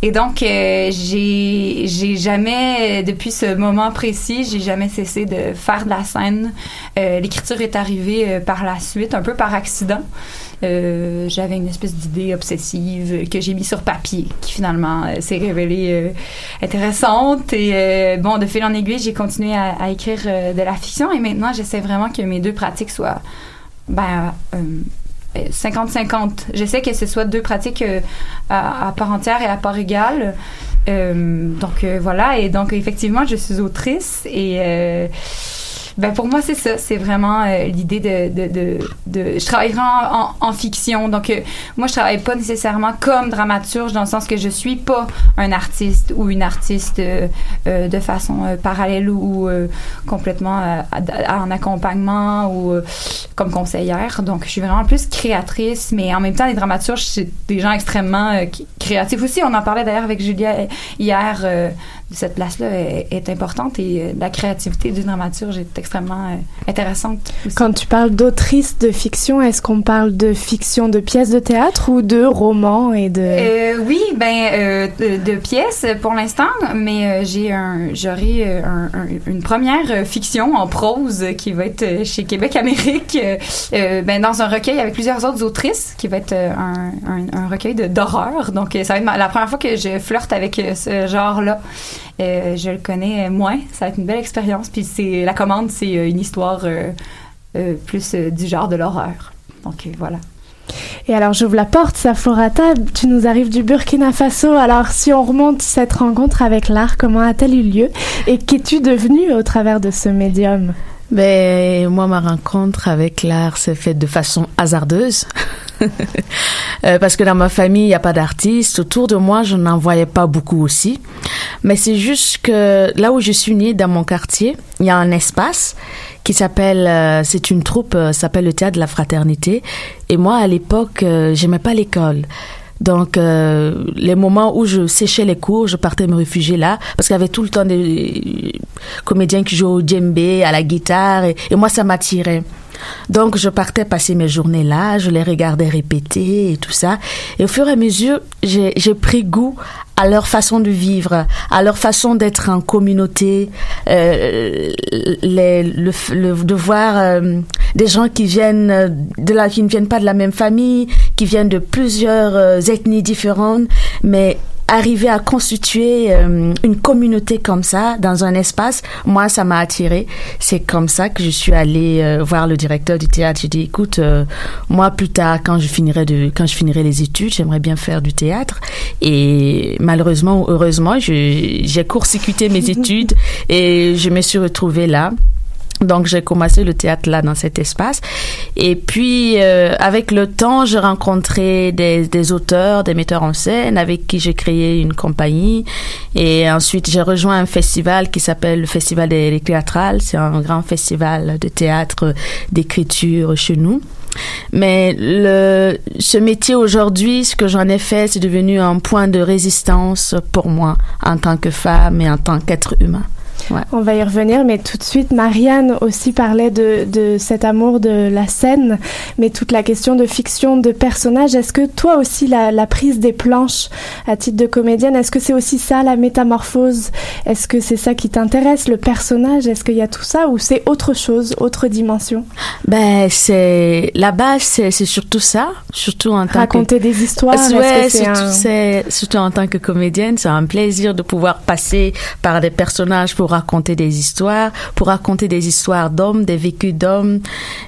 Et donc, euh, j'ai, jamais, depuis ce moment précis, j'ai jamais cessé de faire de la scène. Euh, l'écriture est arrivée euh, par la suite, un peu par accident. J'avais une espèce d'idée obsessive que j'ai mis sur papier, qui finalement s'est révélée intéressante. Et bon, de fil en aiguille, j'ai continué à, à écrire de la fiction. Et maintenant, j'essaie vraiment que mes deux pratiques soient ben, 50-50. J'essaie que ce soit deux pratiques euh, à, part entière et à part égale. Euh, donc euh, voilà, et donc effectivement, je suis autrice et euh, ben pour moi c'est ça, c'est vraiment euh, l'idée de, de, de, de, je travaillerai en, en, fiction, donc euh, moi je travaille pas nécessairement comme dramaturge dans le sens que je suis pas un artiste ou une artiste euh, euh, de façon euh, parallèle ou complètement en accompagnement ou comme conseillère, donc je suis vraiment plus créatrice, mais en même temps les dramaturges c'est des gens extrêmement créatifs aussi. On en parlait d'ailleurs avec Julia hier. Cette place-là est, est importante et euh, la créativité du dramaturge est extrêmement euh, intéressante. aussi. Quand tu parles d'autrice de fiction, est-ce qu'on parle de fiction de pièces de théâtre ou de romans et de... Euh, oui, ben euh, de, de pièces pour l'instant, mais euh, j'ai un, j'aurai un, un- une première fiction en prose qui va être chez Québec Amérique, ben dans un recueil avec plusieurs autres autrices, qui va être un, un, recueil d'horreur. Donc ça va être la première fois que je flirte avec ce genre-là. Euh, je le connais moins, ça va être une belle expérience. Puis c'est la commande, c'est euh, une histoire euh, euh, plus euh, du genre de l'horreur. Donc voilà. Et alors j'ouvre la porte, Saforata, tu nous arrives du Burkina Faso. Alors si on remonte cette rencontre avec l'art, comment a-t-elle eu lieu? Et qu'es-tu devenue au travers de ce médium? Ben, moi, ma rencontre avec l'art s'est faite de façon hasardeuse. Euh, parce que dans ma famille, il n'y a pas d'artistes. Autour de moi, je n'en voyais pas beaucoup aussi. Mais c'est juste que là où je suis née, dans mon quartier, il y a un espace qui s'appelle, euh, c'est une troupe, euh, s'appelle le Théâtre de la Fraternité. Et moi, à l'époque, j'aimais pas l'école. Donc, les moments où je séchais les cours, je partais me réfugier là, parce qu'il y avait tout le temps des comédiens qui jouaient au djembé, à la guitare, et moi, ça m'attirait. Donc, je partais passer mes journées là, je les regardais répéter et tout ça. Et au fur et à mesure, j'ai pris goût à leur façon de vivre, à leur façon d'être en communauté, euh, le, de voir euh, des gens qui viennent la, qui ne viennent pas de la même famille, qui viennent de plusieurs euh, ethnies différentes, mais arriver à constituer euh, une communauté comme ça dans un espace, moi ça m'a attiré. C'est comme ça que je suis allée euh, voir le directeur du théâtre. J'ai dit écoute, euh, moi plus tard quand je finirai de quand je finirai les études, j'aimerais bien faire du théâtre. Et malheureusement ou heureusement, j'ai court-circuité mes études et je me suis retrouvée là. Donc j'ai commencé le théâtre là dans cet espace et puis euh, avec le temps j'ai rencontré des, des auteurs, des metteurs en scène avec qui j'ai créé une compagnie et ensuite j'ai rejoint un festival qui s'appelle le Festival des, des théâtrales. C'est un grand festival de théâtre d'écriture chez nous. Mais le, ce métier aujourd'hui, ce que j'en ai fait, c'est devenu un point de résistance pour moi en tant que femme et en tant qu'être humain. Ouais. On va y revenir, mais tout de suite, Marianne aussi parlait de, de cet amour de la scène, mais toute la question de fiction, de personnage. Est-ce que toi aussi, la, la prise des planches à titre de comédienne, est-ce que c'est aussi ça, la métamorphose? Est-ce que c'est ça qui t'intéresse, le personnage? Est-ce qu'il y a tout ça ou c'est autre chose, autre dimension? Ben, c'est la base, c'est surtout ça, surtout en tant Raconter que des histoires, Ouais, c'est surtout, un- surtout en tant que comédienne, c'est un plaisir de pouvoir passer par des personnages pour raconter des histoires, pour raconter des histoires d'hommes, des vécus d'hommes,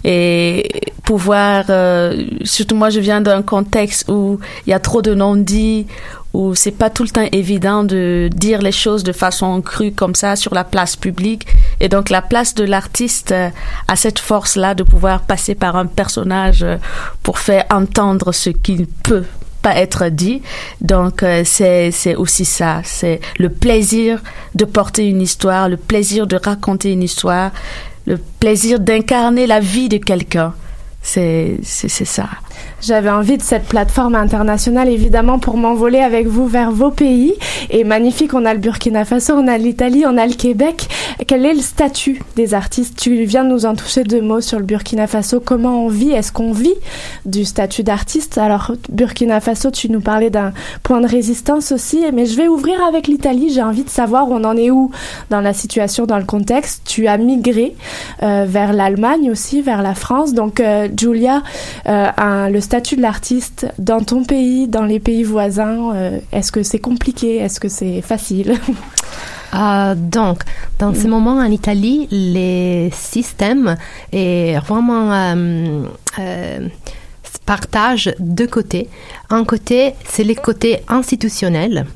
et pouvoir. euh, surtout moi, je viens d'un contexte où il y a trop de non-dits, où c'est pas tout le temps évident de dire les choses de façon crue comme ça sur la place publique. Et donc la place de l'artiste euh, a cette force-là de pouvoir passer par un personnage euh, pour faire entendre ce qu'il peut pas être dit. Donc euh, c'est aussi ça, c'est le plaisir de porter une histoire, le plaisir de raconter une histoire, le plaisir d'incarner la vie de quelqu'un. C'est ça. J'avais envie de cette plateforme internationale, évidemment, pour m'envoler avec vous vers vos pays. Et magnifique, on a le Burkina Faso, on a l'Italie, on a le Québec. Quel est le statut des artistes? Tu viens de nous en toucher deux mots sur le Burkina Faso. Comment on vit? Est-ce qu'on vit du statut d'artiste? Alors, Burkina Faso, tu nous parlais d'un point de résistance aussi. Mais je vais ouvrir avec l'Italie. J'ai envie de savoir où on en est où dans la situation, dans le contexte. Tu as migré euh, vers l'Allemagne aussi, vers la France. Donc, euh, Julia, euh, un- le statut de l'artiste dans ton pays, dans les pays voisins, euh, est-ce que c'est compliqué? Est-ce que c'est facile? Euh, donc, dans ce moment en Italie, les systèmes est vraiment euh, euh, partagent deux côtés. Un côté, c'est le côté institutionnel.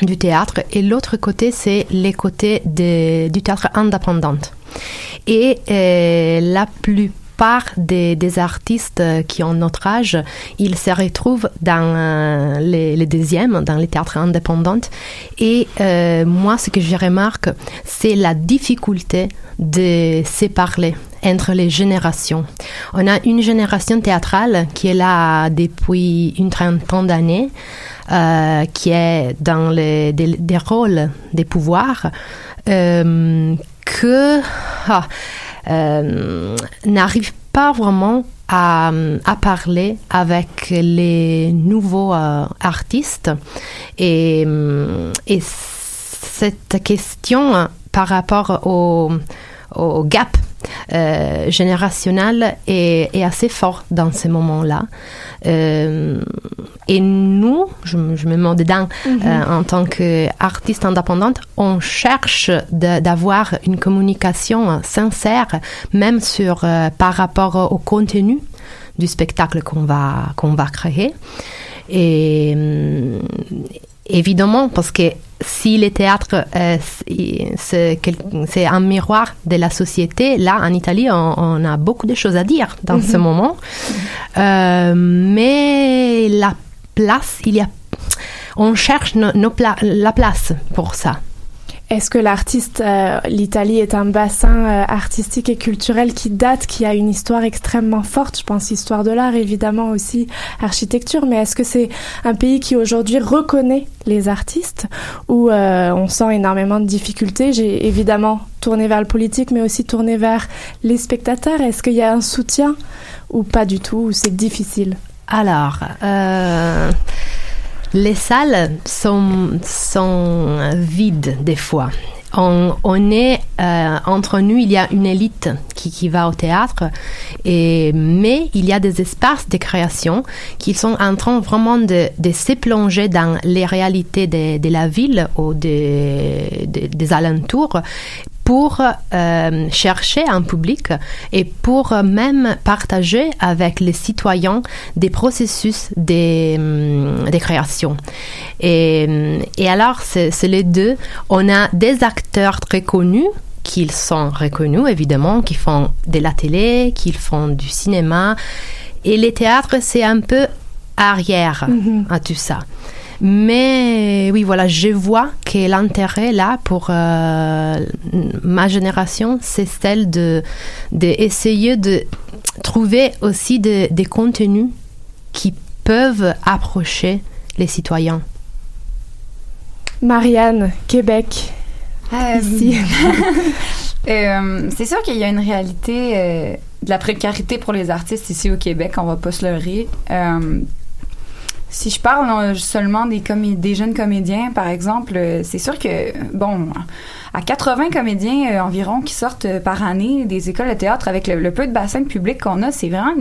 du théâtre et l'autre côté, c'est les côtés de- du théâtre indépendant. Et euh, la plupart des, des artistes qui ont notre âge, ils se retrouvent dans euh, les, les deuxièmes, dans les théâtres indépendants. Et euh, moi, ce que je remarque, c'est la difficulté de se parler entre les générations. On a une génération théâtrale qui est là depuis une trentaine d'années, euh, qui est dans les, des, rôles, des pouvoirs, que ah, n'arrive pas vraiment à, à parler avec les nouveaux euh, artistes. Et, hum, et cette question euh, par rapport au, au gap euh, générationnel est, est assez fort dans ces moments-là. Euh, et nous, je, me- je me mets dedans, euh, en tant qu'artiste indépendante, on cherche d'avoir une communication sincère, même sur, euh, par rapport au contenu du spectacle qu'on va, qu'on va créer. Et évidemment, parce que si le théâtre, euh, c'est- un miroir de la société, là, en Italie, on, on a beaucoup de choses à dire dans ce moment. Euh, mais la place, il y a, on cherche no- nos pla- la place pour ça. Est-ce que l'artiste, euh, l'Italie est un bassin euh, artistique et culturel qui date, qui a une histoire extrêmement forte? Je pense histoire de l'art, évidemment aussi architecture, mais est-ce que c'est un pays qui aujourd'hui reconnaît les artistes ou euh, on sent énormément de difficultés? J'ai évidemment tourné vers le politique, mais aussi tourné vers les spectateurs. Est-ce qu'il y a un soutien ou pas du tout Ou c'est difficile? Alors, euh, les salles sont, sont vides des fois. On, on est euh, entre nous, il y a une élite qui, qui va au théâtre, et, mais il y a des espaces de création qui sont en train vraiment de, de se plonger dans les réalités de, de la ville ou des- des alentours pour euh, chercher un public et pour même partager avec les citoyens des processus de, hum, de création. Et, hum, et alors, c'est les deux. On a des acteurs très connus qui sont reconnus, évidemment, qui font de la télé, qui font du cinéma. Et les théâtres, c'est un peu arrière à tout ça. Mais oui, voilà, je vois que l'intérêt là pour euh, ma génération, c'est celle de d'essayer de trouver aussi de- des contenus qui peuvent approcher les citoyens. Marianne, Québec, Euh, ici. Euh, c'est sûr qu'il y a une réalité euh, de la précarité pour les artistes ici au Québec, on va pas se leurrer. Si je parle euh, seulement des, des jeunes comédiens, par exemple, euh, c'est sûr que, bon, à 80 comédiens euh, environ qui sortent par année des écoles de théâtre avec le, peu de bassin de public qu'on a, c'est vraiment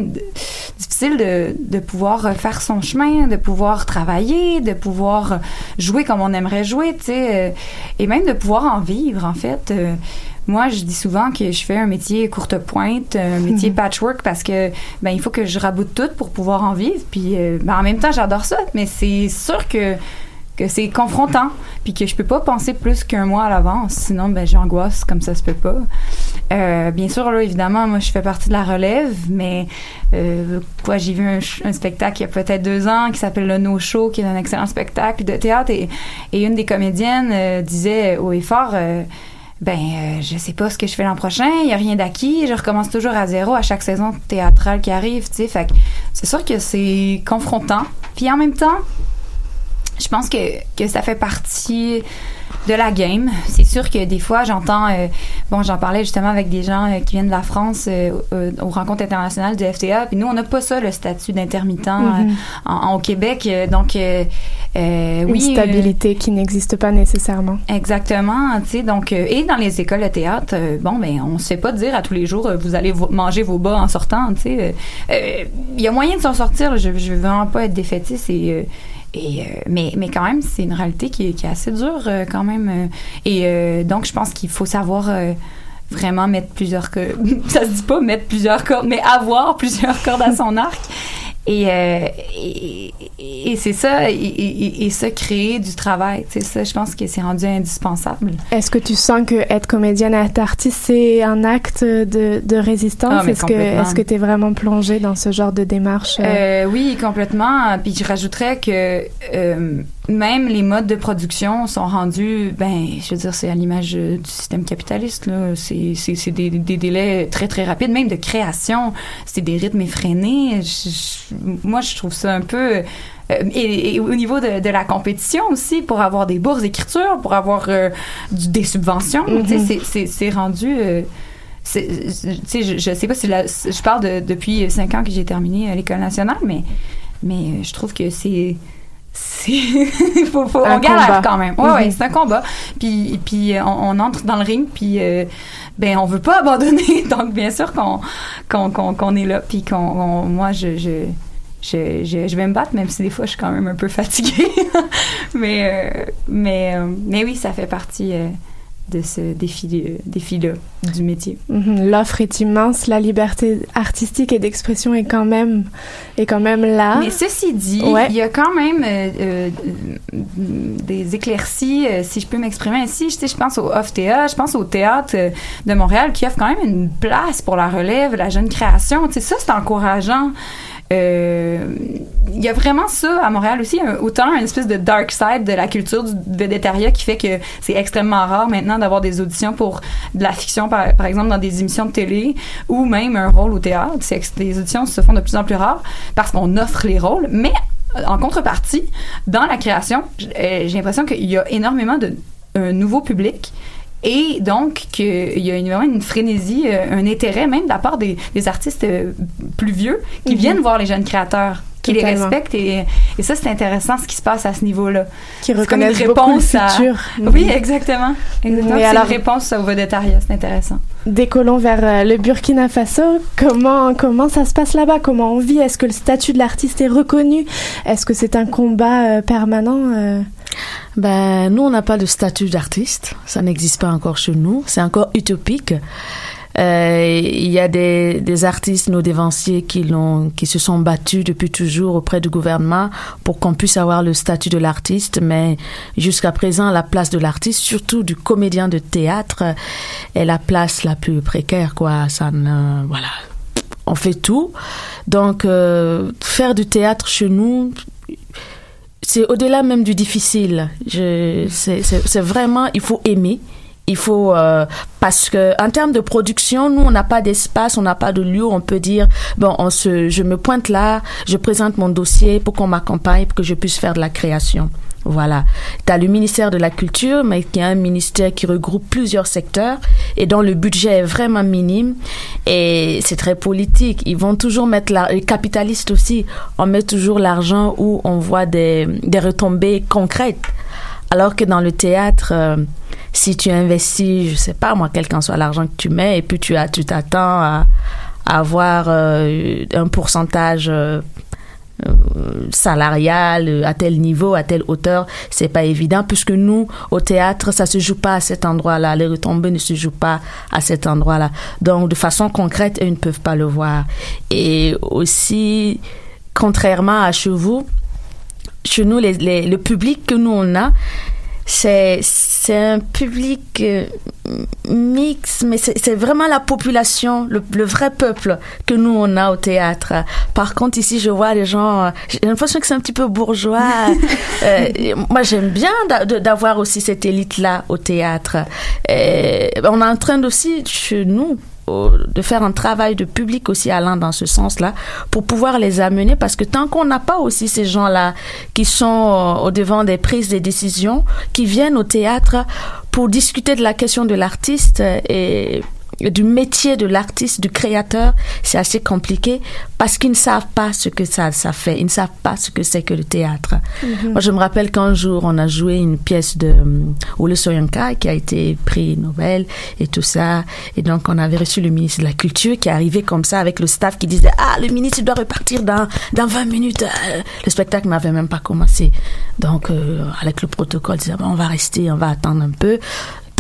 difficile de, de pouvoir faire son chemin, de pouvoir travailler, de pouvoir jouer comme on aimerait jouer, tu sais, et même de pouvoir en vivre, en fait. Euh, moi, je dis souvent que je fais un métier courte pointe, un métier patchwork parce que ben il faut que je raboute tout pour pouvoir en vivre. Puis ben, en même temps, j'adore ça, mais c'est sûr que que c'est confrontant, puis que je peux pas penser plus qu'un mois à l'avance, sinon ben j'angoisse comme ça se peut pas. Euh, bien sûr, là évidemment, moi je fais partie de la relève, mais euh, quoi, j'ai vu un, spectacle il y a peut-être deux ans qui s'appelle le No Show, qui est un excellent spectacle de théâtre, et, et une des comédiennes euh, disait haut et fort. euh, ben, euh, je sais pas ce que je fais l'an prochain, il y a rien d'acquis, je recommence toujours à zéro à chaque saison théâtrale qui arrive, tu sais. Fait c'est sûr que c'est confrontant. Puis en même temps, je pense que, que ça fait partie de la game. C'est sûr que des fois, j'entends, euh, bon, j'en parlais justement avec des gens euh, qui viennent de la France euh, aux rencontres internationales du FTA, puis nous, on n'a pas ça, le statut d'intermittent en- en- au Québec. Donc, Une oui. euh, stabilité qui n'existe pas nécessairement. Exactement, tu sais, donc, euh, et dans les écoles de théâtre, bon, ben, on se fait pas dire à tous les jours, vous allez manger vos bas en sortant, tu sais. Il y a moyen de s'en sortir, là, je, je veux vraiment pas être défaitiste et. Et, euh, mais, mais quand même, c'est une réalité qui est, qui est assez dure euh, quand même. euh, et euh, donc, je pense qu'il faut savoir euh, vraiment mettre plusieurs... co- ça se dit pas mettre plusieurs cordes, mais avoir plusieurs cordes à son arc. Et, euh, et, et c'est ça, et, et, et ça, créer du travail. C'est ça, je pense que c'est rendu indispensable. Est-ce que tu sens que être comédienne et être artiste, c'est un acte de, de résistance? Ah, est-ce que est-ce que tu es vraiment plongée dans ce genre de démarche? euh? Euh, oui, complètement. Puis je rajouterais que euh, même les modes de production sont rendus, ben, je veux dire, c'est à l'image euh, du système capitaliste. Là, c'est c'est c'est des, des délais très très rapides, même de création. C'est des rythmes effrénés. Je- je- moi, je trouve ça un peu euh, et, et au niveau de, de la compétition aussi, pour avoir des bourses d'écriture, pour avoir euh, du- des subventions, tu sais, Mhm. c'est- c'est c'est rendu. euh, c'est- je, je sais pas si la- je parle de, depuis cinq ans que j'ai terminé à l'école nationale, mais mais je trouve que c'est faut, faut, on galère combat. quand même. Ouais, ouais, Mhm. c'est un combat. Puis puis euh, on, on entre dans le ring, puis euh, ben on veut pas abandonner. Donc bien sûr qu'on qu'on qu'on qu'on est là, puis qu'on on- moi je je je, je, je vais me battre, même si des fois je suis quand même un peu fatiguée. mais, euh, mais, euh, mais oui, ça fait partie euh, de ce défi, défi-là du métier. Mhm. L'offre est immense, la liberté artistique et d'expression est quand même est quand même là. Mais ceci dit, Ouais. il y a quand même euh, euh, des éclaircies, euh, si je peux m'exprimer ainsi. Je, sais, je pense au OFTA, je pense au théâtre de Montréal qui offre quand même une place pour la relève, la jeune création. Tu sais, ça, c'est encourageant. Euh, Il y a vraiment ça à Montréal aussi, autant une espèce de dark side de la culture du védétariat qui fait que c'est extrêmement rare maintenant d'avoir des auditions pour de la fiction, par, exemple dans des émissions de télé ou même un rôle au théâtre. Les auditions se font de plus en plus rares parce qu'on offre les rôles, mais en contrepartie, dans la création, euh, j'ai l'impression qu'il y a énormément de un nouveau public et donc qu'il y a une, vraiment une frénésie, euh, un intérêt même de la part des, des artistes euh, plus vieux qui Mhm. viennent voir les jeunes créateurs, qui les respectent et, et ça c'est intéressant ce qui se passe à ce niveau-là. qui comme une reconnaissent beaucoup le réponse à- futur. Oui, exactement. exactement. C'est alors- une réponse au vedettariat, c'est intéressant. Décollons vers euh, le Burkina Faso. Comment comment ça se passe là-bas? Comment on vit? Est-ce que le statut de l'artiste est reconnu? Est-ce que c'est un combat euh, permanent euh? Ben, nous, on n'a pas de statut d'artiste. Ça n'existe pas encore chez nous. C'est encore utopique. Euh, Il y a des, des artistes, nos dévanciers, qui, qui se sont battus depuis toujours auprès du gouvernement pour qu'on puisse avoir le statut de l'artiste. Mais jusqu'à présent, la place de l'artiste, surtout du comédien de théâtre, est la place la plus précaire, quoi. Ça ne, voilà. On fait tout. Donc, euh, faire du théâtre chez nous, c'est au-delà même du difficile. C'est, vraiment, il faut aimer. Il faut euh, parce que en termes de production, nous on n'a pas d'espace, on n'a pas de lieu. On peut dire bon, on se, je me pointe là, je présente mon dossier pour qu'on m'accompagne, pour que je puisse faire de la création. Voilà. Tu as le ministère de la Culture, mais qui est un ministère qui regroupe plusieurs secteurs et dont le budget est vraiment minime et c'est très politique. Ils vont toujours mettre la, les capitalistes aussi, on met toujours l'argent où on voit des, des retombées concrètes. Alors que dans le théâtre, euh, si tu investis, je sais pas moi, quel qu'en soit l'argent que tu mets, et puis tu as, tu t'attends à, avoir euh, un pourcentage euh, euh, salarial euh, à tel niveau, à telle hauteur, c'est pas évident puisque nous au théâtre ça se joue pas à cet endroit-là, les retombées ne se jouent pas à cet endroit-là. Donc de façon concrète, ils ne peuvent pas le voir. Et aussi contrairement à chez vous, chez nous les- le public que nous on a c'est c'est un public euh, mix, mais c'est vraiment la population, le, le vrai peuple que nous on a au théâtre. Par contre ici je vois les gens, euh, j'ai l'impression que c'est un petit peu bourgeois. Euh, moi j'aime bien d'avoir aussi cette élite là au théâtre. Et on est en train aussi chez nous de faire un travail de public aussi allant dans ce sens-là pour pouvoir les amener parce que tant qu'on n'a pas aussi ces gens-là qui sont euh, au devant des prises de décisions, qui viennent au théâtre pour discuter de la question de l'artiste euh, et du métier de l'artiste, du créateur, c'est assez compliqué parce qu'ils ne savent pas ce que ça, ça fait. Ils ne savent pas ce que c'est que le théâtre. Moi, je me rappelle qu'un jour, on a joué une pièce de um, Ole qui a été prix Nobel et tout ça. Et donc, on avait reçu le ministre de la Culture qui est arrivé comme ça avec le staff qui disait Ah, le ministre doit repartir dans, dans 20 minutes. Euh, Le spectacle n'avait même pas commencé. Donc, euh, avec le protocole, il disait Bon, On va rester, on va attendre un peu.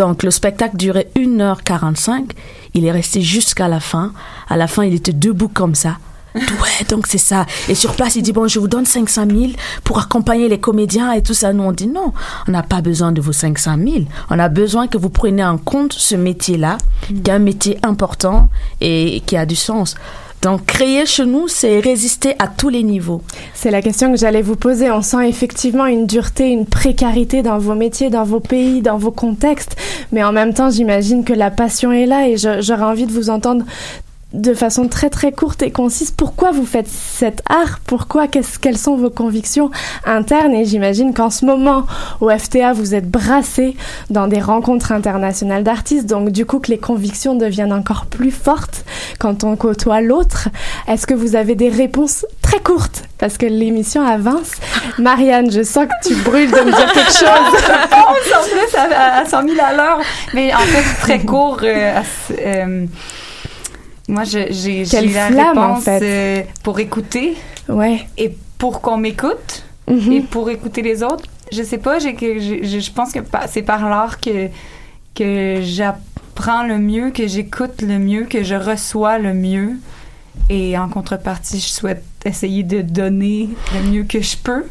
Donc le spectacle durait 1h45. Il est resté jusqu'à la fin. À la fin, il était debout comme ça. Ouais, donc c'est ça. Et sur place, il dit, bon, je vous donne 500 000 pour accompagner les comédiens et tout ça. Nous, on dit non, on n'a pas besoin de vos 500 000. On a besoin que vous preniez en compte ce métier-là, qui est un métier important et qui a du sens. Donc, créer chez nous, c'est résister à tous les niveaux. C'est la question que j'allais vous poser. On sent effectivement une dureté, une précarité dans vos métiers, dans vos pays, dans vos contextes. Mais en même temps, j'imagine que la passion est là et j'aurais envie de vous entendre de façon très très courte et concise pourquoi vous faites cet art, pourquoi, qu'est-ce- quelles sont vos convictions internes? Et j'imagine qu'en ce moment au FTA vous êtes brassé dans des rencontres internationales d'artistes donc du coup que les convictions deviennent encore plus fortes quand on côtoie l'autre. Est-ce que vous avez des réponses très courtes? Parce que l'émission avance Marianne, je sens que tu brûles de me dire quelque chose. en plus à, à 100 000 à l'heure. Mais en fait, très court. euh, ce- euh, moi, j'ai la flamme, en réponse fait. euh, pour écouter Ouais. et pour qu'on m'écoute Mhm. et pour écouter les autres. Je sais pas, j'ai je je pense que c'est par l'art que que j'apprends le mieux, que j'écoute le mieux, que je reçois le mieux. Et en contrepartie, je souhaite essayer de donner le mieux que je peux.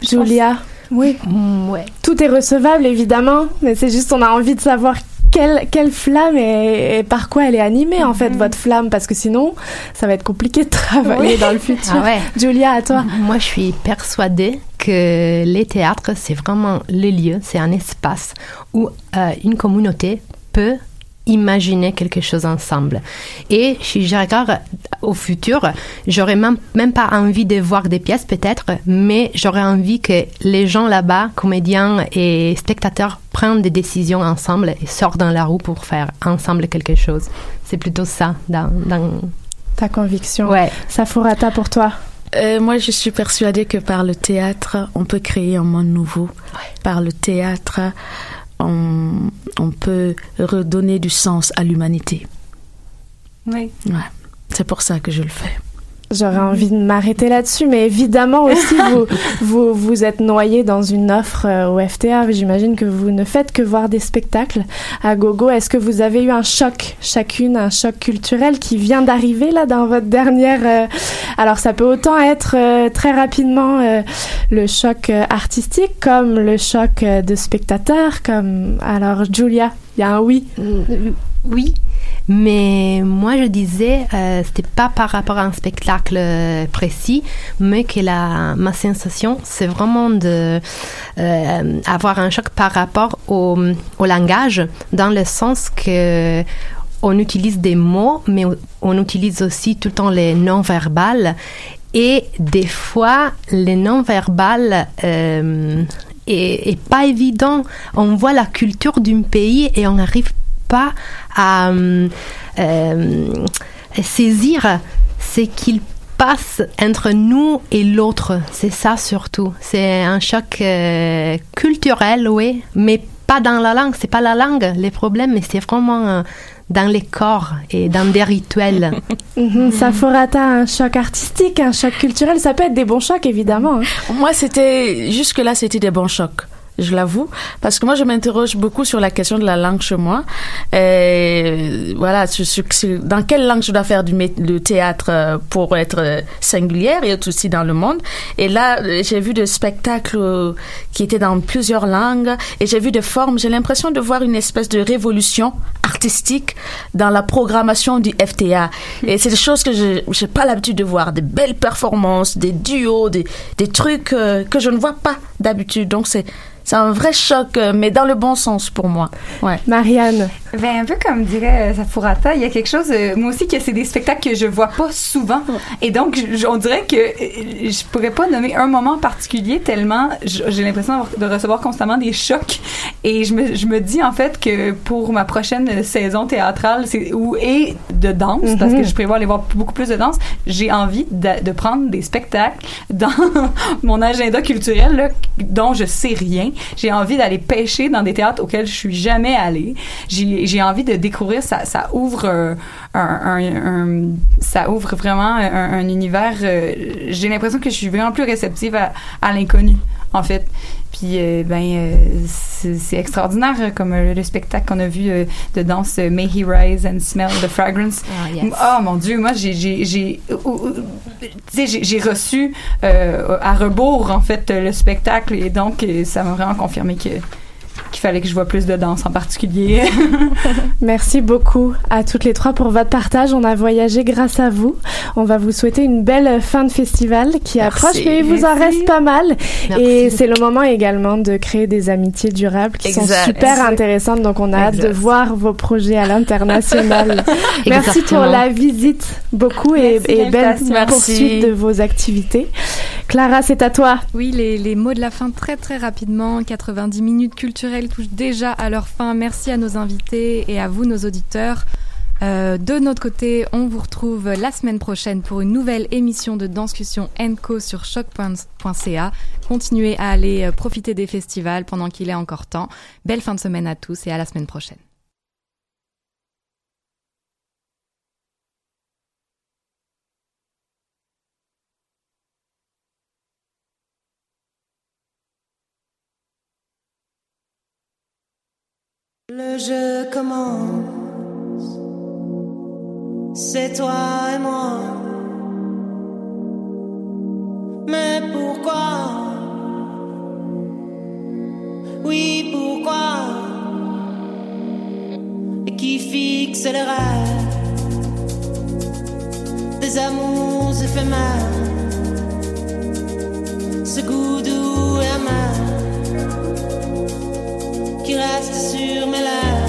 Julia, oui. Mm, ouais. Tout est recevable, évidemment, mais c'est juste on a envie de savoir quelle, quelle flamme et, et par quoi elle est animée, en fait, votre flamme, parce que sinon, ça va être compliqué de travailler Oui. dans le futur. Ah ouais. Julia, à toi. Moi, je suis persuadée que les théâtres, c'est vraiment le lieu, c'est un espace où euh, une communauté peut imaginer quelque chose ensemble. Et si je regarde au futur, j'aurais même, même pas envie de voir des pièces peut-être, mais j'aurais envie que les gens là-bas, comédiens et spectateurs, prennent des décisions ensemble et sortent dans la roue pour faire ensemble quelque chose. C'est plutôt ça dans... dans... Ta conviction. Ouais. Safurata, pour toi. Euh, moi, je suis persuadée que par le théâtre, on peut créer un monde nouveau. Par le théâtre, on, on peut redonner du sens à l'humanité. Oui. Ouais. C'est pour ça que je le fais. J'aurais envie de m'arrêter là-dessus, mais évidemment aussi, vous, vous, vous êtes noyé dans une offre euh, au FTA. J'imagine que vous ne faites que voir des spectacles à gogo. Est-ce que vous avez eu un choc, chacune, un choc culturel qui vient d'arriver là dans votre dernière... euh, Alors ça peut autant être euh, très rapidement euh, le choc euh, artistique comme le choc euh, de spectateurs, comme... Alors Julia, il y a un oui. Oui, mais moi je disais, euh, c'était pas par rapport à un spectacle euh, précis, mais que la, ma sensation, c'est vraiment de euh, avoir un choc par rapport au, langage, dans le sens que on utilise des mots, mais on utilise aussi tout le temps les non-verbales. Et des fois, les non-verbales euh, est, est pas évident. On voit la culture d'un pays et on n'arrive pas à euh, euh, saisir ce qu'il passe entre nous et l'autre. C'est ça surtout. C'est un choc euh, culturel, oui, mais pas dans la langue. C'est pas la langue les problèmes, mais c'est vraiment euh, dans les corps et dans des rituels. Mhm, Saforata, un choc artistique, un choc culturel, ça peut être des bons chocs évidemment. hein. Moi, c'était jusque-là, c'était des bons chocs. Je l'avoue, parce que moi je m'interroge beaucoup sur la question de la langue chez moi. Et voilà, dans quelle langue je dois faire du, théâtre euh, pour être euh, singulière et être aussi dans le monde. Et là, euh, j'ai vu des spectacles qui étaient dans plusieurs langues et j'ai vu des formes. J'ai l'impression de voir une espèce de révolution artistique dans la programmation du FTA. Et c'est des choses que je n'ai pas l'habitude de voir, des belles performances, des duos, des, des trucs que je ne vois pas d'habitude. Donc c'est c'est un vrai choc, euh, mais dans le bon sens pour moi. Ouais. Marianne. Ben, un peu comme dirait euh, Safurata, il y a quelque chose, euh, moi aussi, que c'est des spectacles que je vois pas souvent. Et donc, je- on dirait que je pourrais pas nommer un moment particulier tellement j'ai l'impression de recevoir constamment des chocs. Et je me, je me dis, en fait, que pour ma prochaine saison théâtrale, ou, et de danse, parce que je prévois aller voir beaucoup plus de danse, j'ai envie de, de prendre des spectacles dans mon agenda culturel, là, dont je sais rien. J'ai envie d'aller pêcher dans des théâtres auxquels je suis jamais allée. J'ai, envie de découvrir, ça, ouvre euh, un, ça ouvre vraiment un, un univers. euh, j'ai l'impression que je suis vraiment plus réceptive à l'inconnu, en fait. Puis euh, ben euh, c'est extraordinaire euh, comme le spectacle qu'on a vu de danse May He Rise and Smell the Fragrance. Ah, yes. Oh mon Dieu, moi j'ai j'ai reçu à rebours en fait le spectacle et donc ça m'a vraiment confirmé que qu'il fallait que je vois plus de danse en particulier. Merci beaucoup à toutes les trois pour votre partage. On a voyagé grâce à vous. On va vous souhaiter une belle fin de festival qui Merci. approche, mais il vous en reste pas mal. Merci. Et c'est le moment également de créer des amitiés durables qui sont super Exact. intéressantes. Donc on a hâte de voir vos projets à l'international. Merci pour la visite beaucoup et, et belle poursuite de vos activités. Clara, c'est à toi. Oui, les, mots de la fin très très rapidement. 90 minutes culturelles touchent déjà à leur fin. Merci à nos invités et à vous, nos auditeurs. Euh, de notre côté, on vous retrouve la semaine prochaine pour une nouvelle émission de Danscussion Co sur choc.ca. Continuez à aller euh, profiter des festivals pendant qu'il est encore temps. Belle fin de semaine à tous et à la semaine prochaine. Le jeu commence, c'est toi et moi. Mais pourquoi? Oui, pourquoi? Et qui fixe les rêves des amours éphémères? Ce goût doux et amer qui reste sur mes lèvres.